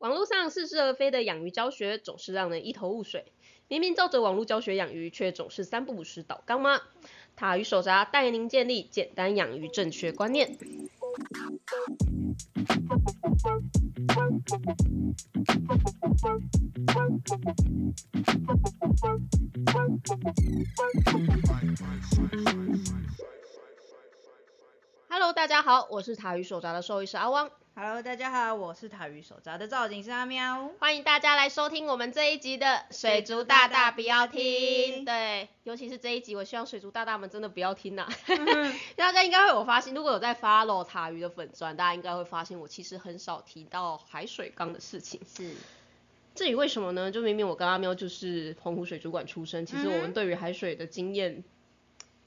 网络上似是而非的养鱼教学总是让人一头雾水，明明照着网络教学养鱼，却总是三不五时倒缸吗？塔鱼手札带您建立简单养鱼正确观念。Hello，大家好，我是塔鱼手札的兽医师阿汪，Hello，大家好，我是塔鱼手札的造景师阿喵。欢迎大家来收听我们这一集的水族大大不要听。对，尤其是这一集，我希望水族大大们真的不要听呐、大家应该会有发现，如果有在 follow 塔鱼的粉钻，大家应该会发现我其实很少提到海水缸的事情。是，至于为什么呢？就明明我跟阿喵就是澎湖水族馆出身，其实我们对于海水的经验，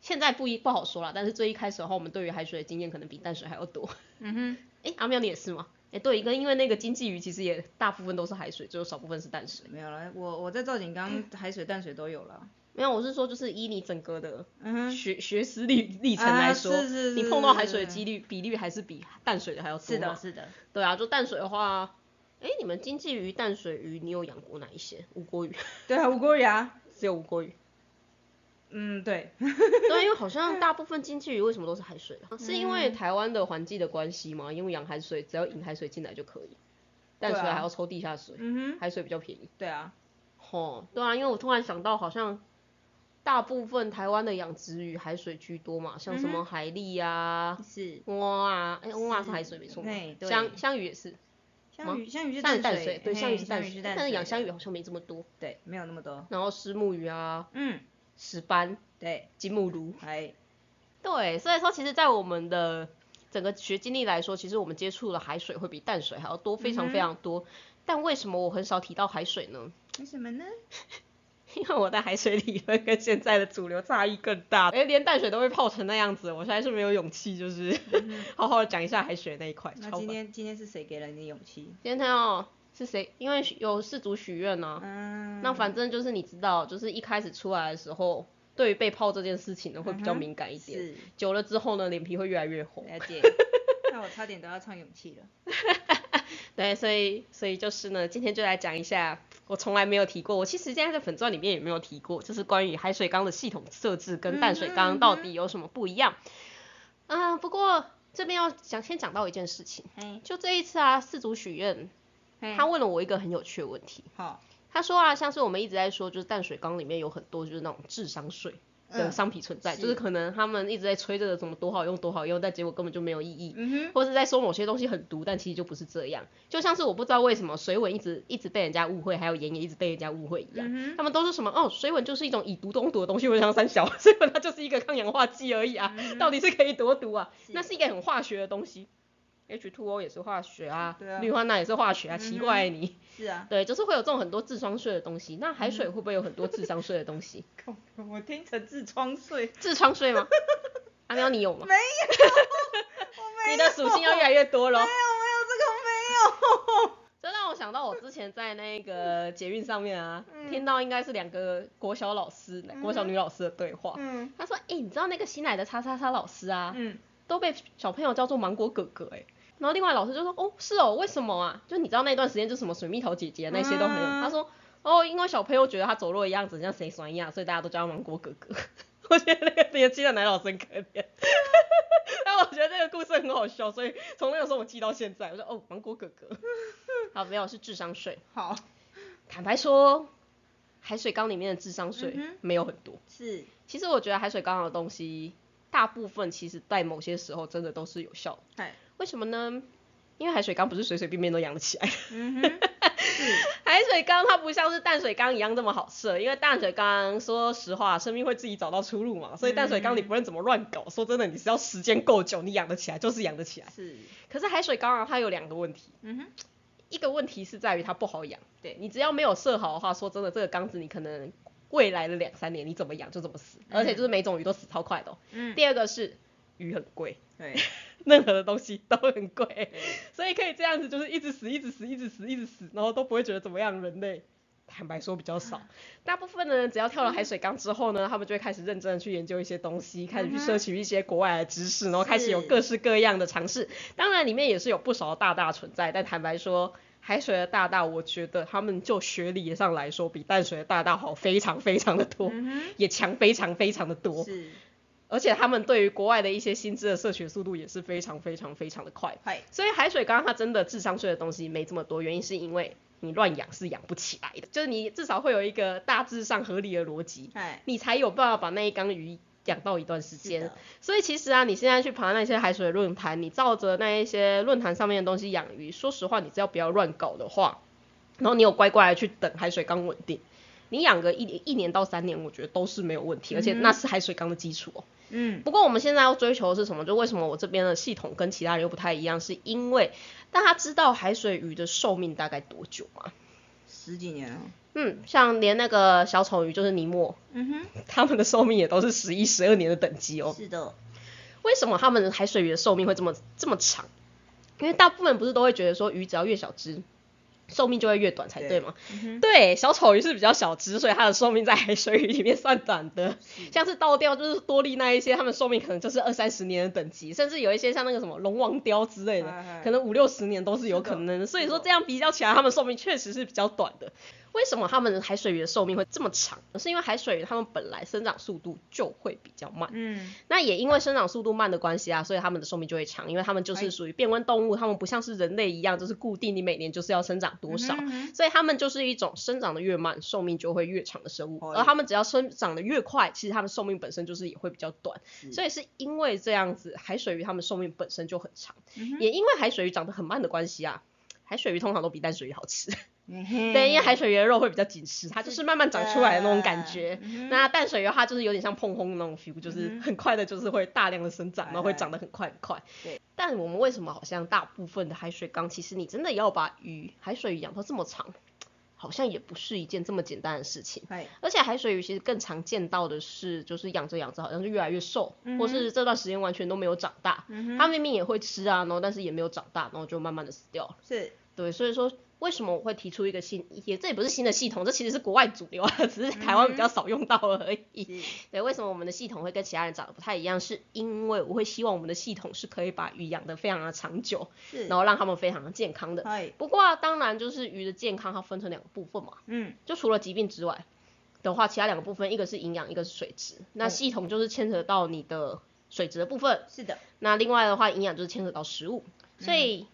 现在不一不好说了。但是最一开始的话，我们对于海水的经验可能比淡水还要多。嗯哼，哎、阿喵你也是吗？哎、对，跟因为那个经济鱼其实也大部分都是海水，只有少部分是淡水。没有了，我我在造景缸 海水淡水都有了。没有，我是说就是以你整个的学学识历历程来说，啊是是是你碰到海水的几率比率还是比淡水的还要多是的，是的。对啊，就淡水的话，哎、你们经济鱼、淡水鱼，你有养过哪一些？无锅鱼，对啊，无锅鱼啊。只有无锅鱼。嗯，对。对，因为 好像大部分经济鱼为什么都是海水的？是因嗯为台湾的环境的关系吗？因为养海水只要引海水进来就可以，淡水还要抽地下水，嗯哼，海水比较便宜。对啊。吼，对啊，因为我突然想到，好像大部分台湾的养殖鱼海水居多嘛，像什么海蛎啊、是。蛙啊，哎、蛙是海水没错香香鱼也是，香鱼，香鱼是淡水，对，香鱼是淡水，但是养香鱼好像没这么多。对，没有那么多。然后石目鱼啊、嗯，石斑、对，金目鲈，哎，对，所以说其实，在我们的整个学经历来说，其实我们接触的海水会比淡水还要多，非常非常多。但为什么我很少提到海水呢？为什么呢？因为我在海水理论跟现在的主流差异更大，哎，连淡水都会泡成那样子，我实在是没有勇气，就是 好好的讲一下海水那一块。那今天今天是谁给了你勇气？今天哦是谁？因为有氏族许愿呢、嗯，那反正就是你知道，就是一开始出来的时候，对于被泡这件事情呢会比较敏感一点，是久了之后呢，脸皮会越来越红。了解。那我差点都要唱勇气了。对，所以所以就是呢，今天就来讲一下我从来没有提过，我其实现在在粉钻里面也没有提过，就是关于海水缸的系统设置跟淡水缸到底有什么不一样。啊、不过这边要讲先讲到一件事情，嘿，就这一次啊，四组许愿，嘿他问了我一个很有趣的问题，好，他说啊，像是我们一直在说，就是淡水缸里面有很多就是那种智商税。的嗯商品存在，是就是可能他们一直在吹这个什么多好用多好用，但结果根本就没有意义。嗯哼，或是在说某些东西很毒，但其实就不是这样。就像是我不知道为什么水吻一直一直被人家误会，还有盐也一直被人家误会一样。嗯他们都是什么哦，水吻就是一种以毒攻毒的东西，我就像三小，水吻它就是一个抗氧化剂而已啊，到底是可以多毒啊？那是一个很化学的东西，H2O 也是化学啊，对啊氯化钠也是化学啊，奇怪你。是啊。对，就是会有这种很多智商税的东西。那海水会不会有很多智商税的东西？我听成痔疮税。痔疮税吗？阿喵，你有吗？没有，你的属性要越来越多了。没有没有这个没有。这让我想到我之前在那个捷运上面啊，嗯听到应该是两个国小老师、国小女老师的对话。嗯他说：“哎、你知道那个新来的叉叉叉老师啊，嗯，都被小朋友叫做芒果哥哥哎、然后另外老师就说：“哦，是哦，为什么啊？就你知道那段时间就什么水蜜桃姐姐那些都很有。嗯他说：“哦，因为小朋友觉得他走路的样子像谁酸一样，所以大家都叫他芒果哥哥。”我觉得那个年轻的男老师很可怜，但我觉得那个故事很好笑，所以从那个时候我记到现在，我说哦，芒果哥哥。好，没有是智商税。好，坦白说，海水缸里面的智商税没有很多。是，其实我觉得海水缸的东西，大部分其实在某些时候真的都是有效的。嗨，为什么呢？因为海水缸不是随随便便都养得起来的。嗯哼，海水缸它不像是淡水缸一样这么好设，因为淡水缸说实话，生命会自己找到出路嘛，所以淡水缸你不论怎么乱搞，说真的，你只要时间够久，你养得起来就是养得起来。是，可是海水缸啊，它有两个问题，嗯哼，一个问题是在于它不好养，对你只要没有设好的话，说真的，这个缸子你可能未来的两三年你怎么养就怎么死，而且就是每种鱼都死超快的、哦。嗯，第二个是鱼很贵，对，任何的东西都很贵，所以可以这样子就是一直死，一直死，一直死，一直死，然后都不会觉得怎么样，人类。坦白说比较少，大部分的人只要跳了海水缸之后呢，他们就会开始认真的去研究一些东西，开始去摄取一些国外的知识，然后开始有各式各样的尝试。当然里面也是有不少的大大存在，但坦白说，海水的大大，我觉得他们就学理上来说，比淡水的大大好非常非常的多，也强非常非常的多。是。而且他们对于国外的一些薪资的摄取速度也是非常非常非常的快。所以海水缸它真的智商税的东西没这么多，原因是因为你乱养是养不起来的，就是你至少会有一个大致上合理的逻辑，你才有办法把那一缸鱼养到一段时间。所以其实啊，你现在去爬那些海水论坛，你照着那一些论坛上面的东西养鱼，说实话，你只要不要乱搞的话，然后你有乖乖的去等海水缸稳定，你养个一一年到三年，我觉得都是没有问题，而且那是海水缸的基础哦。嗯，不过我们现在要追求的是什么？就为什么我这边的系统跟其他人又不太一样？是因为大家知道海水鱼的寿命大概多久吗？十几年啊。嗯，像连那个小丑鱼就是尼莫，嗯哼，他们的寿命也都是十一、十二年的等级哦。是的。为什么他们海水鱼的寿命会这么这么长？因为大部分不是都会觉得说鱼只要越小只。寿命就会越短才对嘛？对，小丑鱼是比较小只，所以它的寿命在海水鱼里面算短的。像是倒吊就是多利那一些，它们寿命可能就是二三十年的等级，甚至有一些像那个什么龙王雕之类的，可能五六十年都是有可能的。所以说这样比较起来，它们寿命确实是比较短的。为什么他们海水鱼的寿命会这么长？是因为海水鱼它们本来生长速度就会比较慢。嗯。那也因为生长速度慢的关系啊，所以它们的寿命就会长，因为它们就是属于变温动物，它们不像是人类一样，就是固定你每年就是要生长多少，所以它们就是一种生长的越慢，寿命就会越长的生物。而它们只要生长的越快，其实它们寿命本身就是也会比较短。所以是因为这样子，海水鱼它们寿命本身就很长，也因为海水鱼长得很慢的关系啊，海水鱼通常都比淡水鱼好吃。对，因为海水鱼的肉会比较紧实，它就是慢慢长出来的那种感觉。那淡水鱼的话，就是有点像碰轰那种 feel，就是很快的，就是会大量的生长，然后会长得很快很快。对。但我们为什么好像大部分的海水缸，其实你真的要把鱼海水鱼养到这么长，好像也不是一件这么简单的事情。而且海水鱼其实更常见到的是，就是养着养着好像就越来越瘦，或是这段时间完全都没有长大。它明明也会吃啊，然后但是也没有长大，然后就慢慢的死掉了。是。对，所以说。为什么我会提出一个新，也这也不是新的系统，这其实是国外主流啊，只是台湾比较少用到而已。对，为什么我们的系统会跟其他人长得不太一样？是因为我会希望我们的系统是可以把鱼养得非常的长久，然后让他们非常的健康的。不过当然就是鱼的健康它分成两个部分嘛。嗯。就除了疾病之外的话，其他两个部分，一个是营养，一个是水质。那系统就是牵扯到你的水质的部分。是的。那另外的话，营养就是牵扯到食物。所以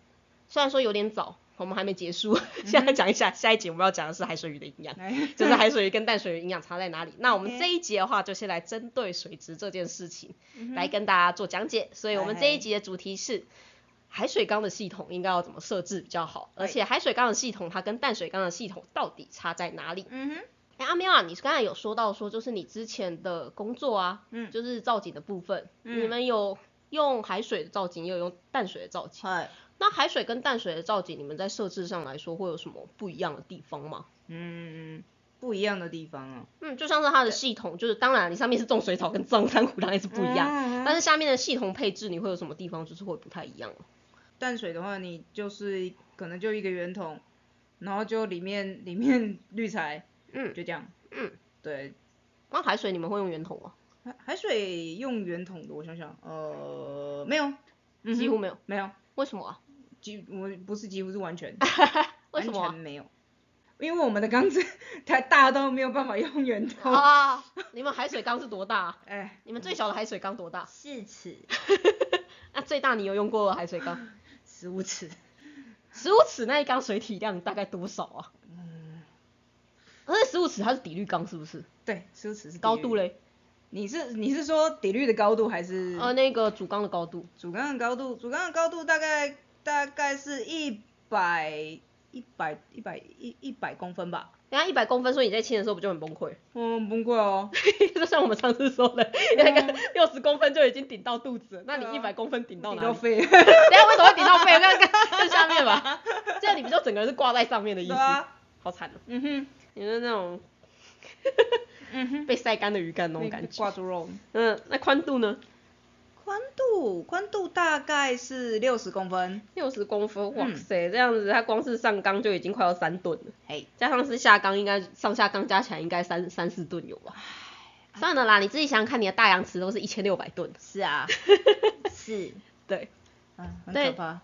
虽然说有点早。我们还没结束，现在讲一下下一集我们要讲的是海水鱼的营养，就是海水鱼跟淡水鱼营养差在哪里。那我们这一集的话，就先来针对水质这件事情来跟大家做讲解。所以我们这一集的主题是海水缸的系统应该要怎么设置比较好，而且海水缸的系统它跟淡水缸的系统到底差在哪里？嗯哼。哎，阿喵啊，你刚才有说到说就是你之前的工作啊，嗯，就是造景的部分，你们有用海水的造景，也有用淡水的造景。那海水跟淡水的造景，你们在设置上来说会有什么不一样的地方吗？嗯，不一样的地方啊。嗯，就像是它的系统，就是当然你上面是种水草跟种珊瑚当然是不一样，但是下面的系统配置你会有什么地方就是会不太一样？淡水的话，你就是可能就一个圆筒，然后就里面里面滤材，嗯，就这样。嗯，对。那海水你们会用圆筒吗？海海水用圆筒的，我想想，呃，没有，几乎没有，没有。为什么啊？几我不是几乎是完全，为什么没有？因为我们的缸子 太大到没有办法用圆筒。啊，你们海水缸是多大？哎，你们最小的海水缸多大？四尺。那最大你有用过海水缸？十五尺。十五尺那一缸水体量大概多少啊？嗯。而且十五尺它是底滤缸是不是？对，十五尺是。高度嘞？你是你是说底滤的高度还是？呃，那个主缸的高度。主缸的高度，主缸的高度大概大概是一百一百一百一一百公分吧。人家一百公分，所以你在亲的时候不就很崩溃？嗯，崩溃哦。就像我们上次说的，那个六十公分就已经顶到肚子，那你一百公分顶到哪里？顶到肺。等下为什么会顶到肺？看看更下面吧。这样你不就整个人是挂在上面的意思？好惨哦。嗯哼。你是那种。嗯哼被晒干的鱼干那种感觉。挂住肉。嗯，那宽度呢？宽度，宽度大概是六十公分。六十公分，哇塞，这样子它光是上缸就已经快要三吨了。嘿，加上是下缸，应该上下缸加起来应该三三四吨有吧？算了啦，你自己想想看，你的大洋池都是一千六百吨。是啊。是。对。嗯，很可怕。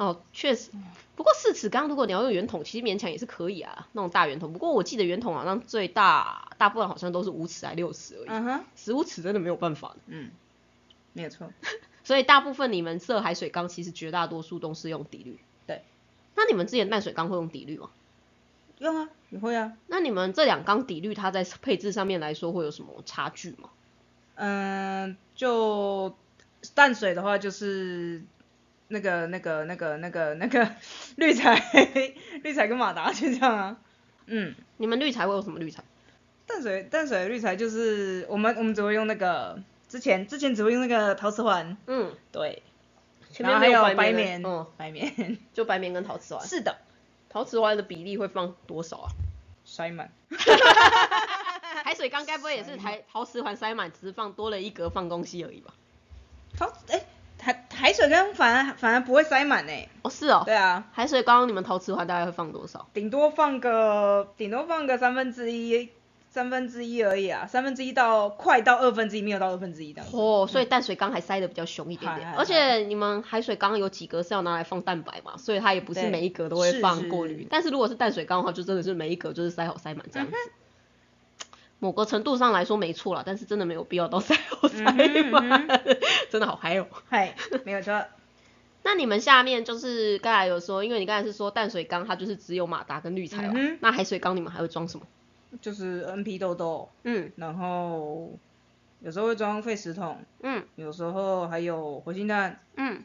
哦，确实。不过四尺缸如果你要用圆筒，其实勉强也是可以啊，那种大圆筒。不过我记得圆筒好像最大大部分好像都是五尺还六尺而已。嗯哼。十五尺真的没有办法。嗯，没有错。所以大部分你们设海水缸，其实绝大多数都是用底滤。对。那你们之前淡水缸会用底滤吗？用啊，你会啊。那你们这两缸底滤，它在配置上面来说会有什么差距吗？嗯，就淡水的话就是那个那个那个那个那个滤材，滤材跟马达就这样啊。嗯，你们滤材会有什么滤材？淡水淡水滤材就是我们我们只会用那个之前之前只会用那个陶瓷环。嗯，对。前面还有白棉，嗯，白棉就白棉跟陶瓷环。是的。陶瓷环的比例会放多少啊？塞满。海水缸该不会也是台陶瓷环塞满，只是放多了一格放东西而已吧？陶哎，海海水缸反而反而不会塞满呢。哦，是哦。对啊。海水缸你们陶瓷环大概会放多少？顶多放个顶多放个三分之一。三分之一而已啊，三分之一到快到二分之一，没有到二分之一的。哦，所以淡水缸还塞的比较凶一点点。而且你们海水缸有几格是要拿来放蛋白嘛，所以它也不是每一格都会放过滤。但是如果是淡水缸的话，就真的是每一格就是塞好塞满这样子。某个程度上来说没错了，但是真的没有必要到塞好塞满，真的好嗨哦。嗨，没有错。那你们下面就是刚才有说，因为你刚才是说淡水缸它就是只有马达跟滤材哦，那海水缸你们还会装什么？就是 N P 豆豆，嗯，然后有时候会装废石桶，嗯，有时候还有活性炭，嗯，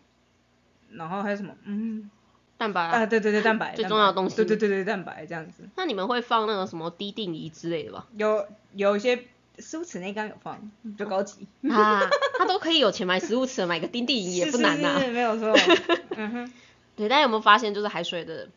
然后还有什么？嗯，蛋白啊，对对对，蛋白，最重要的东西，对对对对，蛋白这样子。那你们会放那个什么低定仪之类的吧？有有一些食物尺内缸有放，比较高级啊，他都可以有钱买食物池，买个低定仪也不难呐，没有错。嗯哼，对，大家有没有发现就是海水的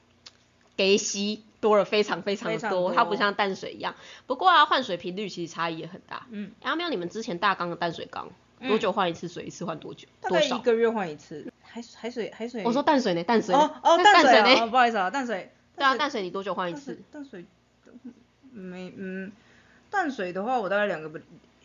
给吸？多了非常非常的多，它不像淡水一样。不过啊，换水频率其实差异也很大。嗯，阿喵，你们之前大缸的淡水缸多久换一次水？一次换多久？大概一个月换一次。海海水海水。我说淡水呢？淡水。哦哦，淡水呢？不好意思啊，淡水。对啊，淡水你多久换一次？淡水没嗯，淡水的话我大概两个不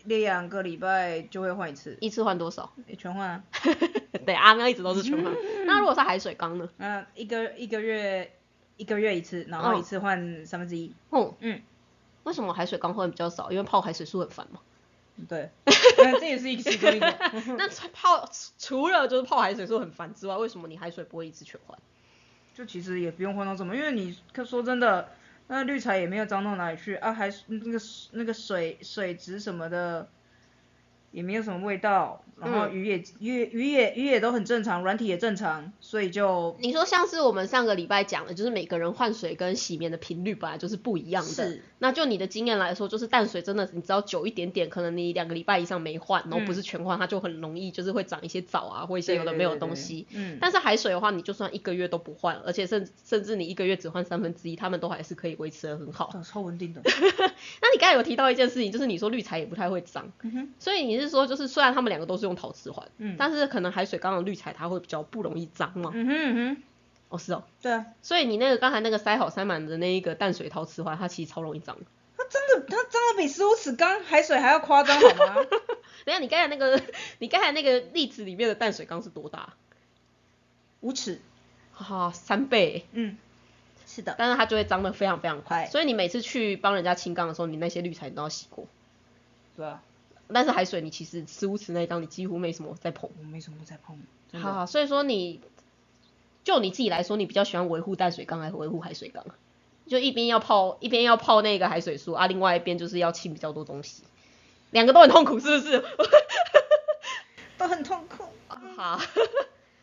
两个礼拜就会换一次。一次换多少？全换啊。对，阿喵一直都是全换。那如果是海水缸呢？嗯，一个一个月。一个月一次，然后一次换三分之一。哦嗯，为什么海水缸换比较少？因为泡海水素很烦嘛。对，这也是一个其中一个。那泡除了就是泡海水说很烦之外，为什么你海水不会一次全换？就其实也不用换到什么，因为你说真的，那绿茶也没有脏到哪里去啊，还那个那个水水质什么的。也没有什么味道，然后鱼也鱼鱼也鱼也都很正常，软体也正常，所以就你说像是我们上个礼拜讲的，就是每个人换水跟洗面的频率本来就是不一样的。是。那就你的经验来说，就是淡水真的，你只要久一点点，可能你两个礼拜以上没换，然后不是全换，它就很容易就是会长一些藻啊，或一些有的没有东西。嗯。但是海水的话，你就算一个月都不换，而且甚甚至你一个月只换三分之一，它们都还是可以维持的很好。超稳定的。那你刚才有提到一件事情，就是你说滤材也不太会脏，所以你是说就是虽然他们两个都是用陶瓷环，嗯，但是可能海水缸的滤材它会比较不容易脏嘛。嗯哼嗯哼，哦是哦。对啊。所以你那个刚才那个塞好塞满的那一个淡水陶瓷环，它其实超容易脏。它真的，它脏的比十五尺缸海水还要夸张好吗？等下你刚才那个，你刚才那个例子里面的淡水缸是多大？五尺。哈，三倍。嗯。是的。但是它就会脏的非常非常快，所以你每次去帮人家清缸的时候，你那些滤材都要洗过。对啊。但是海水你其实十五尺那一缸你几乎没什么在碰。我没什么在碰。好，所以说你就你自己来说，你比较喜欢维护淡水缸还是维护海水缸？就一边要泡一边要泡那个海水素啊，另外一边就是要清比较多东西，两个都很痛苦是不是？都很痛苦。好。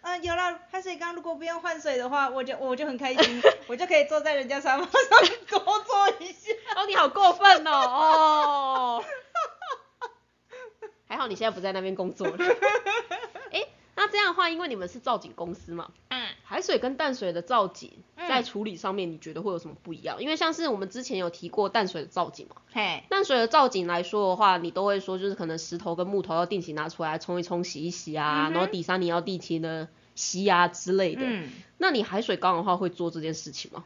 嗯，有了海水缸，如果不用换水的话，我就我就很开心，我就可以坐在人家沙发上多坐一下。哦，你好过分哦！哦。还好你现在不在那边工作了。哎，那这样的话，因为你们是造景公司嘛，嗯，海水跟淡水的造景在处理上面，你觉得会有什么不一样？因为像是我们之前有提过淡水的造景嘛，嘿，淡水的造景来说的话，你都会说就是可能石头跟木头要定期拿出来冲一冲、洗一洗啊，然后底沙你要定期的吸啊之类的。嗯，那你海水缸的话会做这件事情吗？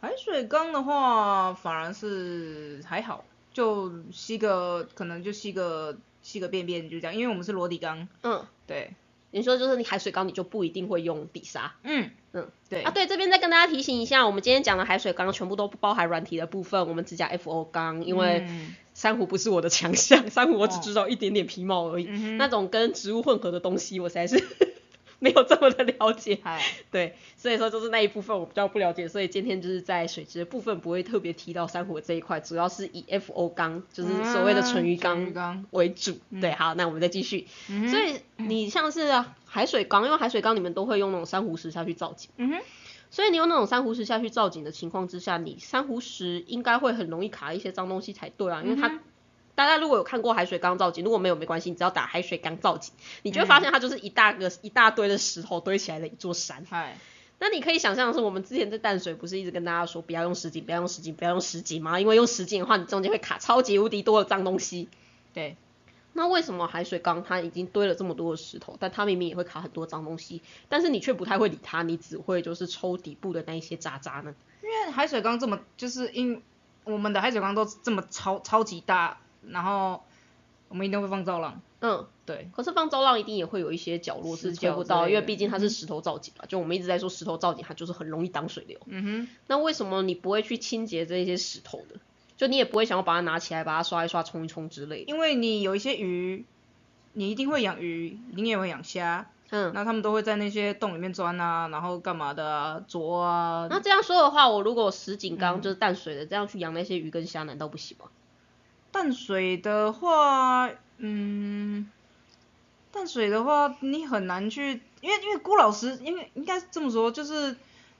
海水缸的话反而是还好，就吸个可能就吸个。吸个便便就这样，因为我们是裸底缸。嗯，对。你说就是你海水缸你就不一定会用底沙。嗯嗯，对啊，对，这边再跟大家提醒一下，我们今天讲的海水缸全部都不包含软体的部分，我们只讲 FO 缸，因为嗯珊瑚不是我的强项，珊瑚我只哦知道一点点皮毛而已，嗯那种跟植物混合的东西我实在是 没有这么的了解。嗨，对，所以说就是那一部分我比较不了解，所以今天就是在水质的部分不会特别提到珊瑚的这一块，主要是以 FO 缸，就是所谓的纯鱼缸为主。对，好，那我们再继续。嗯所以你像是海水缸，因为海水缸你们都会用那种珊瑚石下去造景，嗯哼，所以你用那种珊瑚石下去造景的情况之下，你珊瑚石应该会很容易卡一些脏东西才对啊，因为它。嗯大家如果有看过海水缸造景，如果没有没关系，你只要打海水缸造景，你就会发现它就是一大个、一大堆的石头堆起来的一座山。嗨，那你可以想象的是，我们之前在淡水不是一直跟大家说不要用石井，不要用石井，不要用石井吗？因为用石井的话，你中间会卡超级无敌多的脏东西。对，那为什么海水缸它已经堆了这么多的石头，但它明明也会卡很多脏东西，但是你却不太会理它，你只会就是抽底部的那一些渣渣呢？因为海水缸这么，就是因我们的海水缸都这么超超级大，然后我们一定会放造浪，嗯，对，可是放造浪一定也会有一些角落是死角吹不到，因为毕竟它是石头造景嘛。就我们一直在说石头造景，它就是很容易挡水流。嗯哼，那为什么你不会去清洁这些石头的？就你也不会想要把它拿起来，把它刷一刷、冲一冲之类的。因为你有一些鱼，你一定会养鱼，你也会养虾，嗯，那他们都会在那些洞里面钻啊，然后干嘛的啊，啄啊，那这样说的话，我如果石景嗯缸就是淡水的，这样去养那些鱼跟虾，难道不行吗？淡水的话，嗯，淡水的话你很难去，因为因为郭老师，因为应该是这么说，就是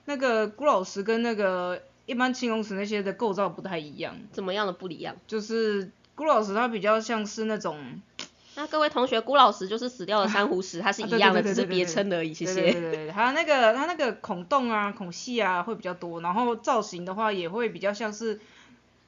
那个郭老师跟那个一般青龙石那些的构造不太一样，怎么样的不一样？就是郭老师他比较像是那种，那各位同学，郭老师就是死掉的珊瑚石，它是一样的，只是别称而已。谢谢对。对对，它那个它那个孔洞啊、孔隙啊会比较多，然后造型的话也会比较像是。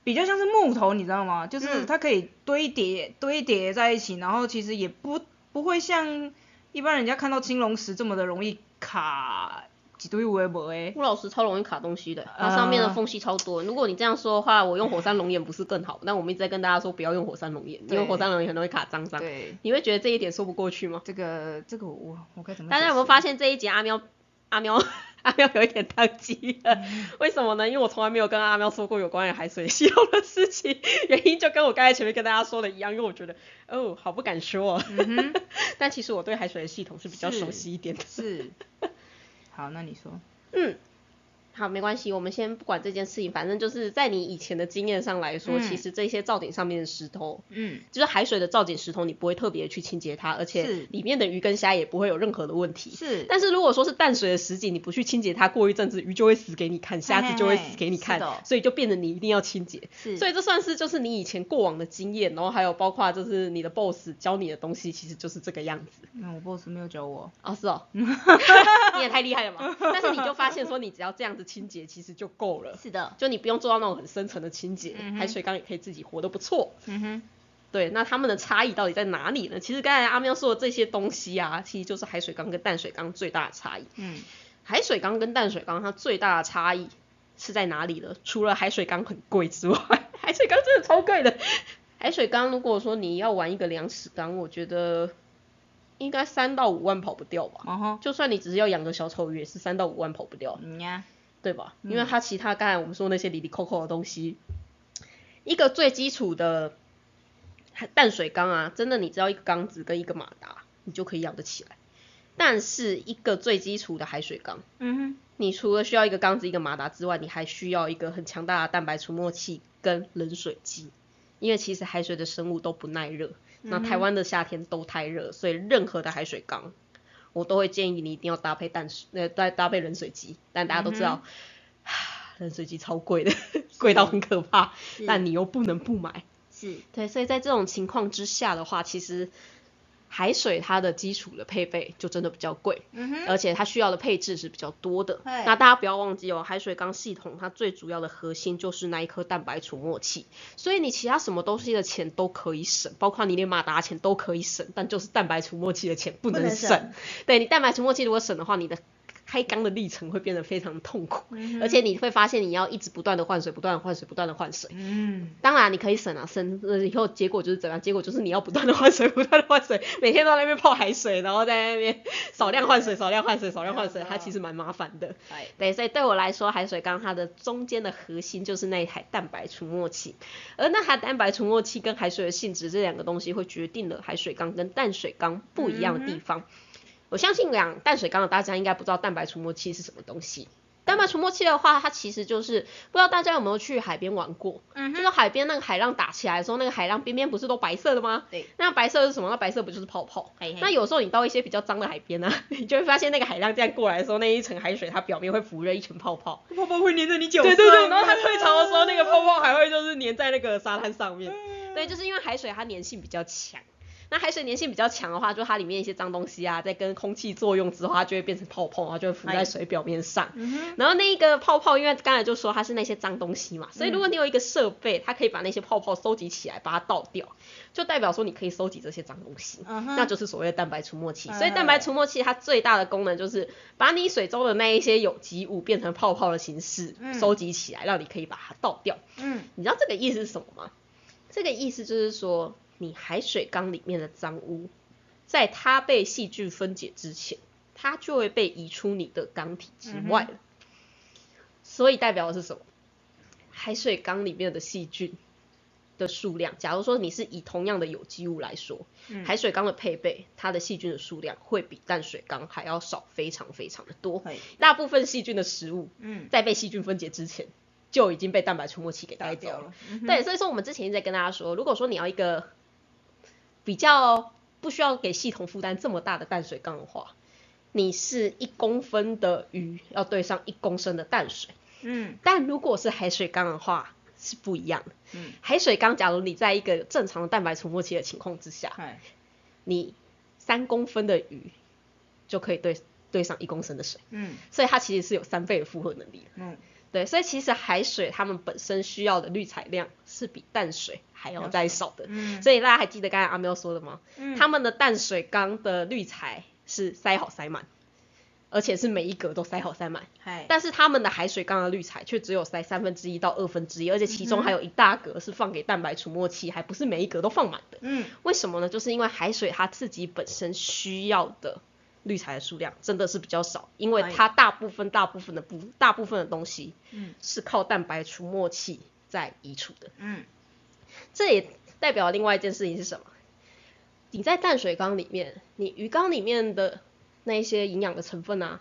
比较像是木头，你知道吗？就是嗯它可以堆叠、堆叠在一起，然后其实也不不会像一般人家看到青龙石这么的容易卡几堆微博诶。古老石超容易卡东西的，它上面的缝隙超多。如果你这样说的话，我用火山龙眼不是更好？但我们一直在跟大家说不要用火山龙眼，因为火山龙眼很容易卡脏脏。对，你会觉得这一点说不过去吗？这个这个我我该怎么？大家有没有发？现这一集阿喵阿喵 阿喵有一点宕机了？为什么呢？因为我从来没有跟阿喵说过有关于海水系统的事情，原因就跟我刚才前面跟大家说的一样，因为我觉得哦好不敢说、但其实我对海水的系统是比较熟悉一点的。是，好，那你说，嗯，好，没关系，我们先不管这件事情，反正就是在你以前的经验上来说，嗯其实这些造景上面的石头，嗯，就是海水的造景石头，你不会特别去清洁它，而且是里面的鱼跟虾也不会有任何的问题。是，但是如果说是淡水的石景，你不去清洁它，过一阵子鱼就会死给你看，虾子就会死给你看所以就变得你一定要清洁。是，所以这算是就是你以前过往的经验，然后还有包括就是你的 boss 教你的东西，其实就是这个样子。那我 boss 没有教我，哦，是哦，你也太厉害了嘛！但是你就发现说，你只要这样子清洁，其实就够了。是的，就你不用做到那种很深层的清洁，嗯海水缸也可以自己活得不错。嗯哼，对，那它们的差异到底在哪里呢？其实刚才阿喵说的这些东西啊，其实就是海水缸跟淡水缸最大的差异。嗯，海水缸跟淡水缸它最大的差异是在哪里呢？除了海水缸很贵之外，海水缸真的超贵的。海水缸如果说你要玩一个两尺缸，我觉得应该三到五万跑不掉吧。哦吼，就算你只是要养个小丑鱼，也是三到五万跑不掉。嗯呀，对吧？因为它其他刚才我们说那些里里扣扣的东西，一个最基础的淡水缸啊，真的你只要一个缸子跟一个马达，你就可以养得起来。但是一个最基础的海水缸，嗯哼，你除了需要一个缸子一个马达之外，你还需要一个很强大的蛋白除沫器跟冷水机，因为其实海水的生物都不耐热，那台湾的夏天都太热，所以任何的海水缸，我都会建议你一定要搭配淡水，呃，搭搭配冷水机。但大家都知道，冷水机超贵的，贵到很可怕，但你又不能不买。是，对，所以在这种情况之下的话，其实海水它的基础的配备就真的比较贵，嗯，而且它需要的配置是比较多的。那大家不要忘记哦，海水缸系统它最主要的核心就是那一颗蛋白除沫器，所以你其他什么东西的钱都可以省，包括你连马达钱都可以省，但就是蛋白除沫器的钱不能省。不能省对你蛋白除沫器如果省的话，你的开缸的历程会变得非常痛苦，嗯而且你会发现你要一直不断的换水，不断的换水，不断的换水。嗯，当然你可以省啊，省了以后结果就是怎样？结果就是你要不断的换水，不断的换水，每天都在那边泡海水，然后在那边少量换水，少量换水，少量换水，它其实蛮麻烦的。哎，对，所以对我来说，海水缸它的中间的核心就是那一台蛋白除沫器，而那台蛋白除沫器跟海水的性质这两个东西会决定了海水缸跟淡水缸不一样的地方。我相信养淡水缸的大家应该不知道蛋白除沫器是什么东西。蛋白除沫器的话，它其实就是不知道大家有没有去海边玩过，嗯就是海边那个海浪打起来的时候，那个海浪边边不是都白色的吗？对，那白色是什么？那白色不就是泡泡？嘿嘿那有时候你到一些比较脏的海边呢、你就会发现那个海浪这样过来的时候，那一层海水它表面会浮着一层泡泡。泡泡会粘着你脚对对对，然后它退潮的时候，那个泡泡还会就是粘在那个沙滩上面。嗯对，就是因为海水它粘性比较强。那海水粘性比较强的话，就它里面一些脏东西啊，在跟空气作用之后，它就会变成泡泡，然后就会浮在水表面上。嗯然后那一个泡泡，因为刚才就说它是那些脏东西嘛，所以如果你有一个设备，它可以把那些泡泡收集起来，把它倒掉，就代表说你可以收集这些脏东西，嗯那就是所谓的蛋白除沫器。哎所以蛋白除沫器它最大的功能就是把你水中的那一些有机物变成泡泡的形式，嗯收集起来，让你可以把它倒掉。嗯你知道这个意思是什么吗？这个意思就是说，你海水缸里面的脏污，在它被细菌分解之前，它就会被移出你的缸体之外了。所以代表的是什么？海水缸里面的细菌的数量，假如说你是以同样的有机物来说，嗯海水缸的配备，它的细菌的数量会比淡水缸还要少，非常非常的多。大部分细菌的食物，嗯，在被细菌分解之前，就已经被蛋白除沫器给带走了。掉了，嗯对，所以说我们之前一直在跟大家说，如果说你要一个比较不需要给系统负担这么大的淡水缸的话，你是一公分的鱼要对上一公升的淡水，嗯。但如果是海水缸的话是不一样的。嗯，海水缸，假如你在一个正常的蛋白除沫器的情况之下，你三公分的鱼就可以对对上一公升的水，嗯。所以它其实是有三倍的负荷能力的。嗯，对，所以其实海水它们本身需要的滤材量是比淡水还要再少的。嗯所以大家还记得刚才阿喵说的吗？嗯他们的淡水缸的滤材是塞好塞满，而且是每一格都塞好塞满。嗨，但是他们的海水缸的滤材却只有塞三分之一到二分之一，而且其中还有一大格是放给蛋白除沫器，还不是每一格都放满的。嗯为什么呢？就是因为海水它自己本身需要的滤材的数量真的是比较少，因为哎它大部分大部分的部大部分的东西嗯是靠蛋白除沫器在移除的。嗯这也代表另外一件事情是什么？你在淡水缸里面，你鱼缸里面的那一些营养的成分啊，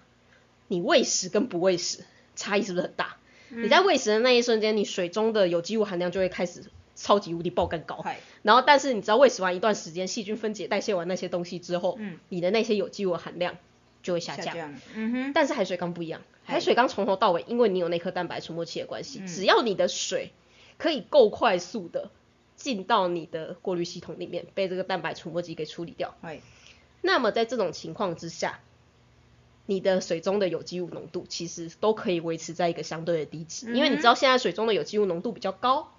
你喂食跟不喂食差异是不是很大？你在喂食的那一瞬间，你水中的有机物含量就会开始超级无敌爆更高。然后，但是你知道喂食完一段时间，细菌分解代谢完那些东西之后，嗯。你的那些有机物含量就会下降。下降，嗯哼，但是海水缸不一样，海水缸从头到尾，因为你有那颗蛋白除沫器的关系，嗯。只要你的水可以够快速的进到你的过滤系统里面，被这个蛋白除沫机给处理掉，嗨，那么在这种情况之下，你的水中的有机物浓度其实都可以维持在一个相对的低值，因为你知道现在水中的有机物浓度比较高，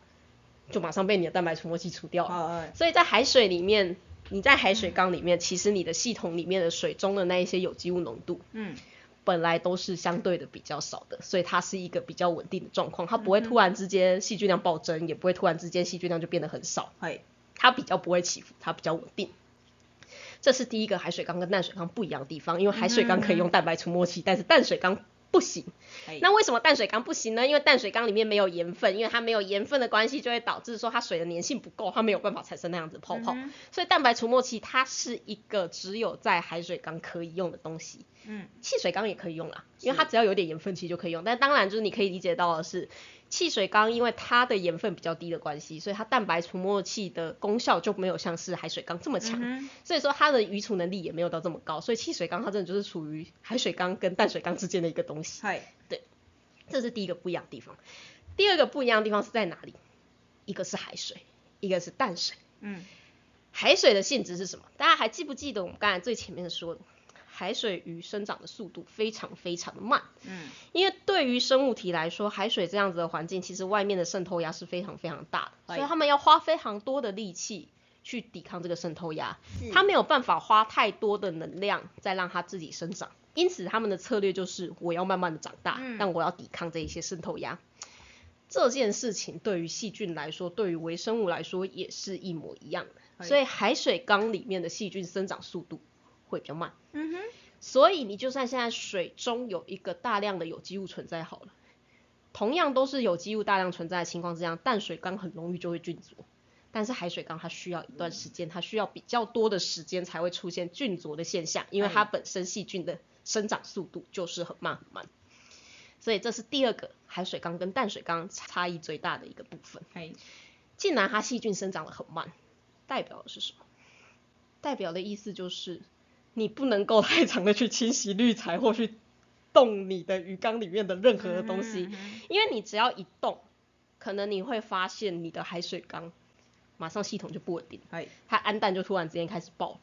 就马上被你的蛋白除膜剂除掉了。所以在海水里面，你在海水缸里面，其实你的系统里面的水中的那一些有机物浓度，嗯。本来都是相对的比较少的，所以它是一个比较稳定的状况，它不会突然之间细菌量暴增，也不会突然之间细菌量就变得很少，嗨，它比较不会起伏，它比较稳定。这是第一个海水缸跟淡水缸不一样的地方，因为海水缸可以用蛋白除沫器，但是淡水缸不行。那为什么淡水缸不行呢？因为淡水缸里面没有盐分，因为它没有盐分的关系，就会导致说它水的粘性不够，它没有办法产生那样子泡泡。嗯所以蛋白除沫器它是一个只有在海水缸可以用的东西。嗯汽水缸也可以用啦，因为它只要有点盐分其实就可以用。但当然就是你可以理解到的是，汽水缸因为它的盐分比较低的关系，所以它蛋白除沫器的功效就没有像是海水缸这么强。嗯所以说它的余储能力也没有到这么高，所以汽水缸它真的就是处于海水缸跟淡水缸之间的一个东西。对，这是第一个不一样的地方。第二个不一样的地方是在哪里？一个是海水，一个是淡水。嗯海水的性质是什么？大家还记不记得我们刚才最前面说的，海水鱼生长的速度非常非常的慢，嗯。因为对于生物体来说，海水这样子的环境，其实外面的渗透压是非常非常大的，哎所以他们要花非常多的力气去抵抗这个渗透压，它没有办法花太多的能量再让它自己生长，因此他们的策略就是我要慢慢的长大，但我要抵抗这一些渗透压。这件事情对于细菌来说，对于微生物来说也是一模一样的，所以海水缸里面的细菌生长速度会比较慢。嗯哼，所以你就算现在水中有一个大量的有机物存在好了，同样都是有机物大量存在的情况之下，淡水缸很容易就会菌浊。但是海水缸它需要一段时间，它需要比较多的时间才会出现菌浊的现象，因为它本身细菌的生长速度就是很慢很慢。所以这是第二个海水缸跟淡水缸差异最大的一个部分。既然它细菌生长的很慢，代表的是什么？代表的意思就是你不能够太长的去清洗滤材或去动你的鱼缸里面的任何的东西，因为你只要一动，可能你会发现你的海水缸马上系统就不稳定，它氨氮就突然之间开始爆。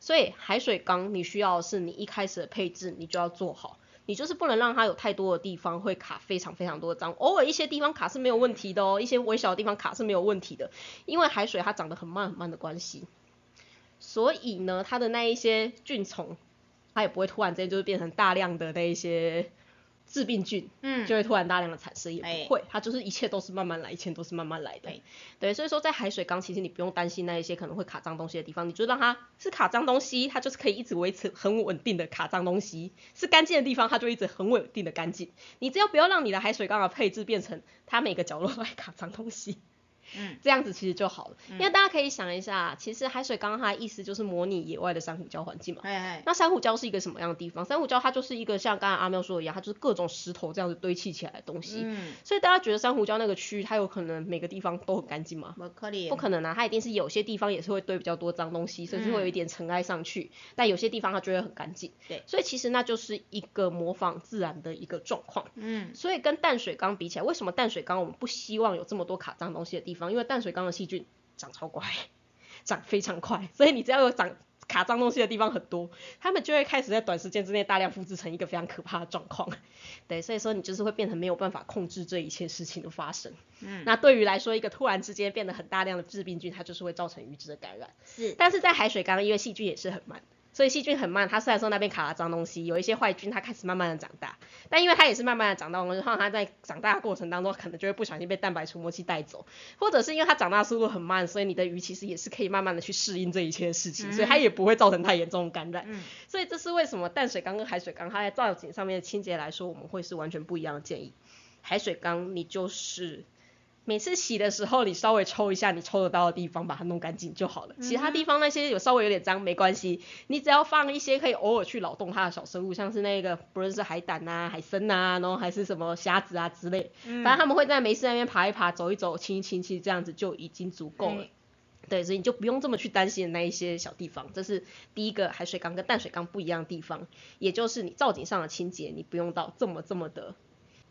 所以海水缸你需要的是你一开始的配置你就要做好。你就是不能让它有太多的地方会卡非常非常多的脏，偶尔一些地方卡是没有问题的哦，一些微小的地方卡是没有问题的，因为海水它长得很慢很慢的关系，所以呢，它的那一些菌虫，它也不会突然之间就是变成大量的那一些。致病菌，嗯，就会突然大量的产生，也不会，它就是一切都是慢慢来，一切都是慢慢来的，对，所以说在海水缸，其实你不用担心那一些可能会卡脏东西的地方，你就让它是卡脏东西，它就是可以一直维持很稳定的卡脏东西，是干净的地方，它就一直很稳定的干净，你只要不要让你的海水缸的配置变成它每个角落都在卡脏东西。嗯，这样子其实就好了，因为大家可以想一下，其实海水缸它的意思就是模拟野外的珊瑚礁环境嘛。哎那珊瑚礁是一个什么样的地方？珊瑚礁它就是一个像刚才阿喵说的一样，它就是各种石头这样子堆砌起来的东西。嗯。所以大家觉得珊瑚礁那个区域，它有可能每个地方都很干净吗？不可能。不可能啊，它一定是有些地方也是会堆比较多脏东西，甚至会有一点尘埃上去。但有些地方它就会很干净。对。所以其实那就是一个模仿自然的一个状况。嗯。所以跟淡水缸比起来，为什么淡水缸我们不希望有这么多卡脏东西的地方？因为淡水缸的细菌长超快，长非常快，所以你只要有长卡脏东西的地方很多，它们就会开始在短时间之内大量复制成一个非常可怕的状况。对，所以说你就是会变成没有办法控制这一切事情的发生。嗯，那对于来说，一个突然之间变得很大量的致病菌，它就是会造成鱼只的感染。是，但是在海水缸，因为细菌也是很慢。所以细菌很慢，它虽然说那边卡了脏东西，有一些坏菌，它开始慢慢的长大，但因为它也是慢慢的长大，然后它在长大的过程当中，可能就会不小心被蛋白除膜器带走，或者是因为它长大速度很慢，所以你的鱼其实也是可以慢慢的去适应这一切事情，所以它也不会造成太严重的感染。所以这是为什么淡水缸跟海水缸它在造景上面的清洁来说，我们会是完全不一样的建议。海水缸你就是。每次洗的时候，你稍微抽一下你抽得到的地方，把它弄干净就好了。其他地方那些有稍微有点脏没关系，你只要放一些可以偶尔去扰动它的小生物，像是那个不论是海胆啊、海参啊，然后还是什么虾子啊之类，反正他们会在没事那边爬一爬、走一走、亲一亲，其实这样子就已经足够了。对，所以你就不用这么去担心那一些小地方。这是第一个海水缸跟淡水缸不一样的地方，也就是你造景上的清洁，你不用到这么这么的。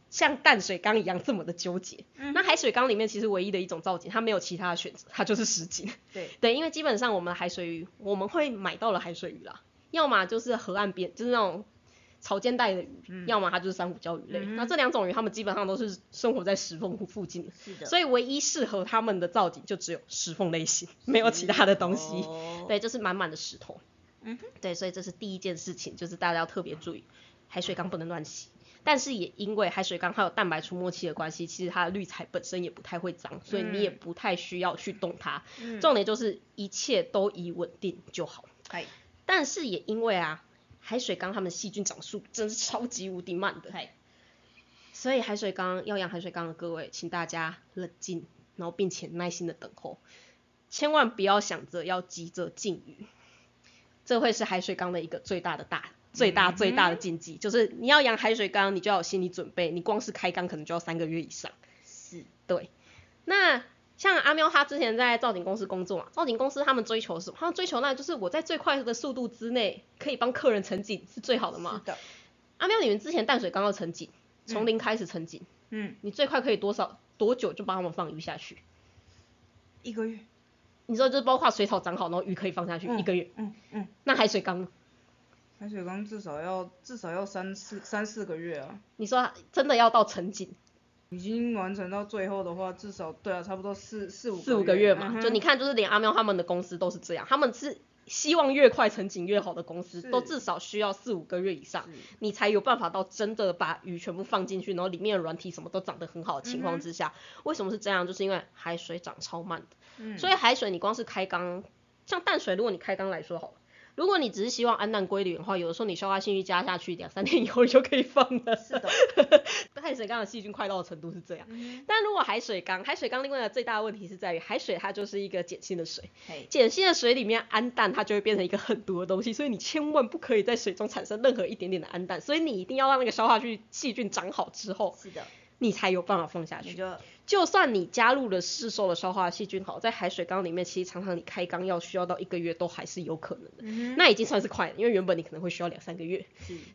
像淡水缸一样这么的纠结，那海水缸里面其实唯一的一种造景，它没有其他的选择，它就是实景。对 对，因为基本上我们海水鱼，我们会买到了海水鱼啦，要么就是河岸边，就是那种潮间带的鱼，要么它就是珊瑚礁鱼类。那这两种鱼，它们基本上都是生活在石缝附近的，是的。所以唯一适合它们的造景就只有石缝类型，没有其他的东西。对，就是满满的石头。嗯哼。对，所以这是第一件事情，就是大家要特别注意，海水缸不能乱洗。但是也因为海水缸它有蛋白除沫器的关系，其实它的滤材本身也不太会脏，所以你也不太需要去动它。重点就是一切都以稳定就好。但是也因为啊，海水缸它们细菌长速真是超级无敌慢的。所以海水缸要养海水缸的各位，请大家冷静，然后并且耐心的等候，千万不要想着要急着禁鱼，这会是海水缸的一个最大的大。最大最大的禁忌就是你要养海水缸，你就要有心理准备，你光是开缸可能就要三个月以上。是，对。那像阿喵他之前在造景公司工作嘛，造景公司他们追求什么？他们追求那就是我在最快的速度之内可以帮客人成景是最好的嘛。是的。阿喵，你们之前淡水缸要成景，从零开始成景，嗯，你最快可以多少多久就帮他们放鱼下去？一个月。你说就是包括水草长好，然后鱼可以放下去一个月。嗯嗯。那海水缸？海水缸至少要至少要三四三四个月啊！你说真的要到成景，已经完成到最后的话，至少对啊，差不多四四五四五个月嘛，嗯就你看，就是连阿喵他们的公司都是这样，他们是希望越快成景越好的公司，都至少需要四五个月以上，你才有办法到真的把鱼全部放进去，然后里面的软体什么都长得很好的情嗯况之下，为什么是这样？就是因为海水长超慢的，嗯所以海水你光是开缸，像淡水，如果你开缸来说好了。如果你只是希望氨氮归零的话，有的时候你消化性欲加下去，两三天以后你就可以放了。是的，海水缸的细菌快到的程度是这样。嗯但如果海水缸，海水缸另外的最大的问题是在于，海水它就是一个碱性的水，嘿，碱性的水里面氨氮它就会变成一个很毒的东西，所以你千万不可以在水中产生任何一点点的氨氮，所以你一定要让那个消化去细菌长好之后，是的，你才有办法放下去。你就就算你加入了市售的消化细菌好，在海水缸里面，其实常常你开缸要需要到一个月都还是有可能的，嗯那已经算是快了，因为原本你可能会需要两三个月。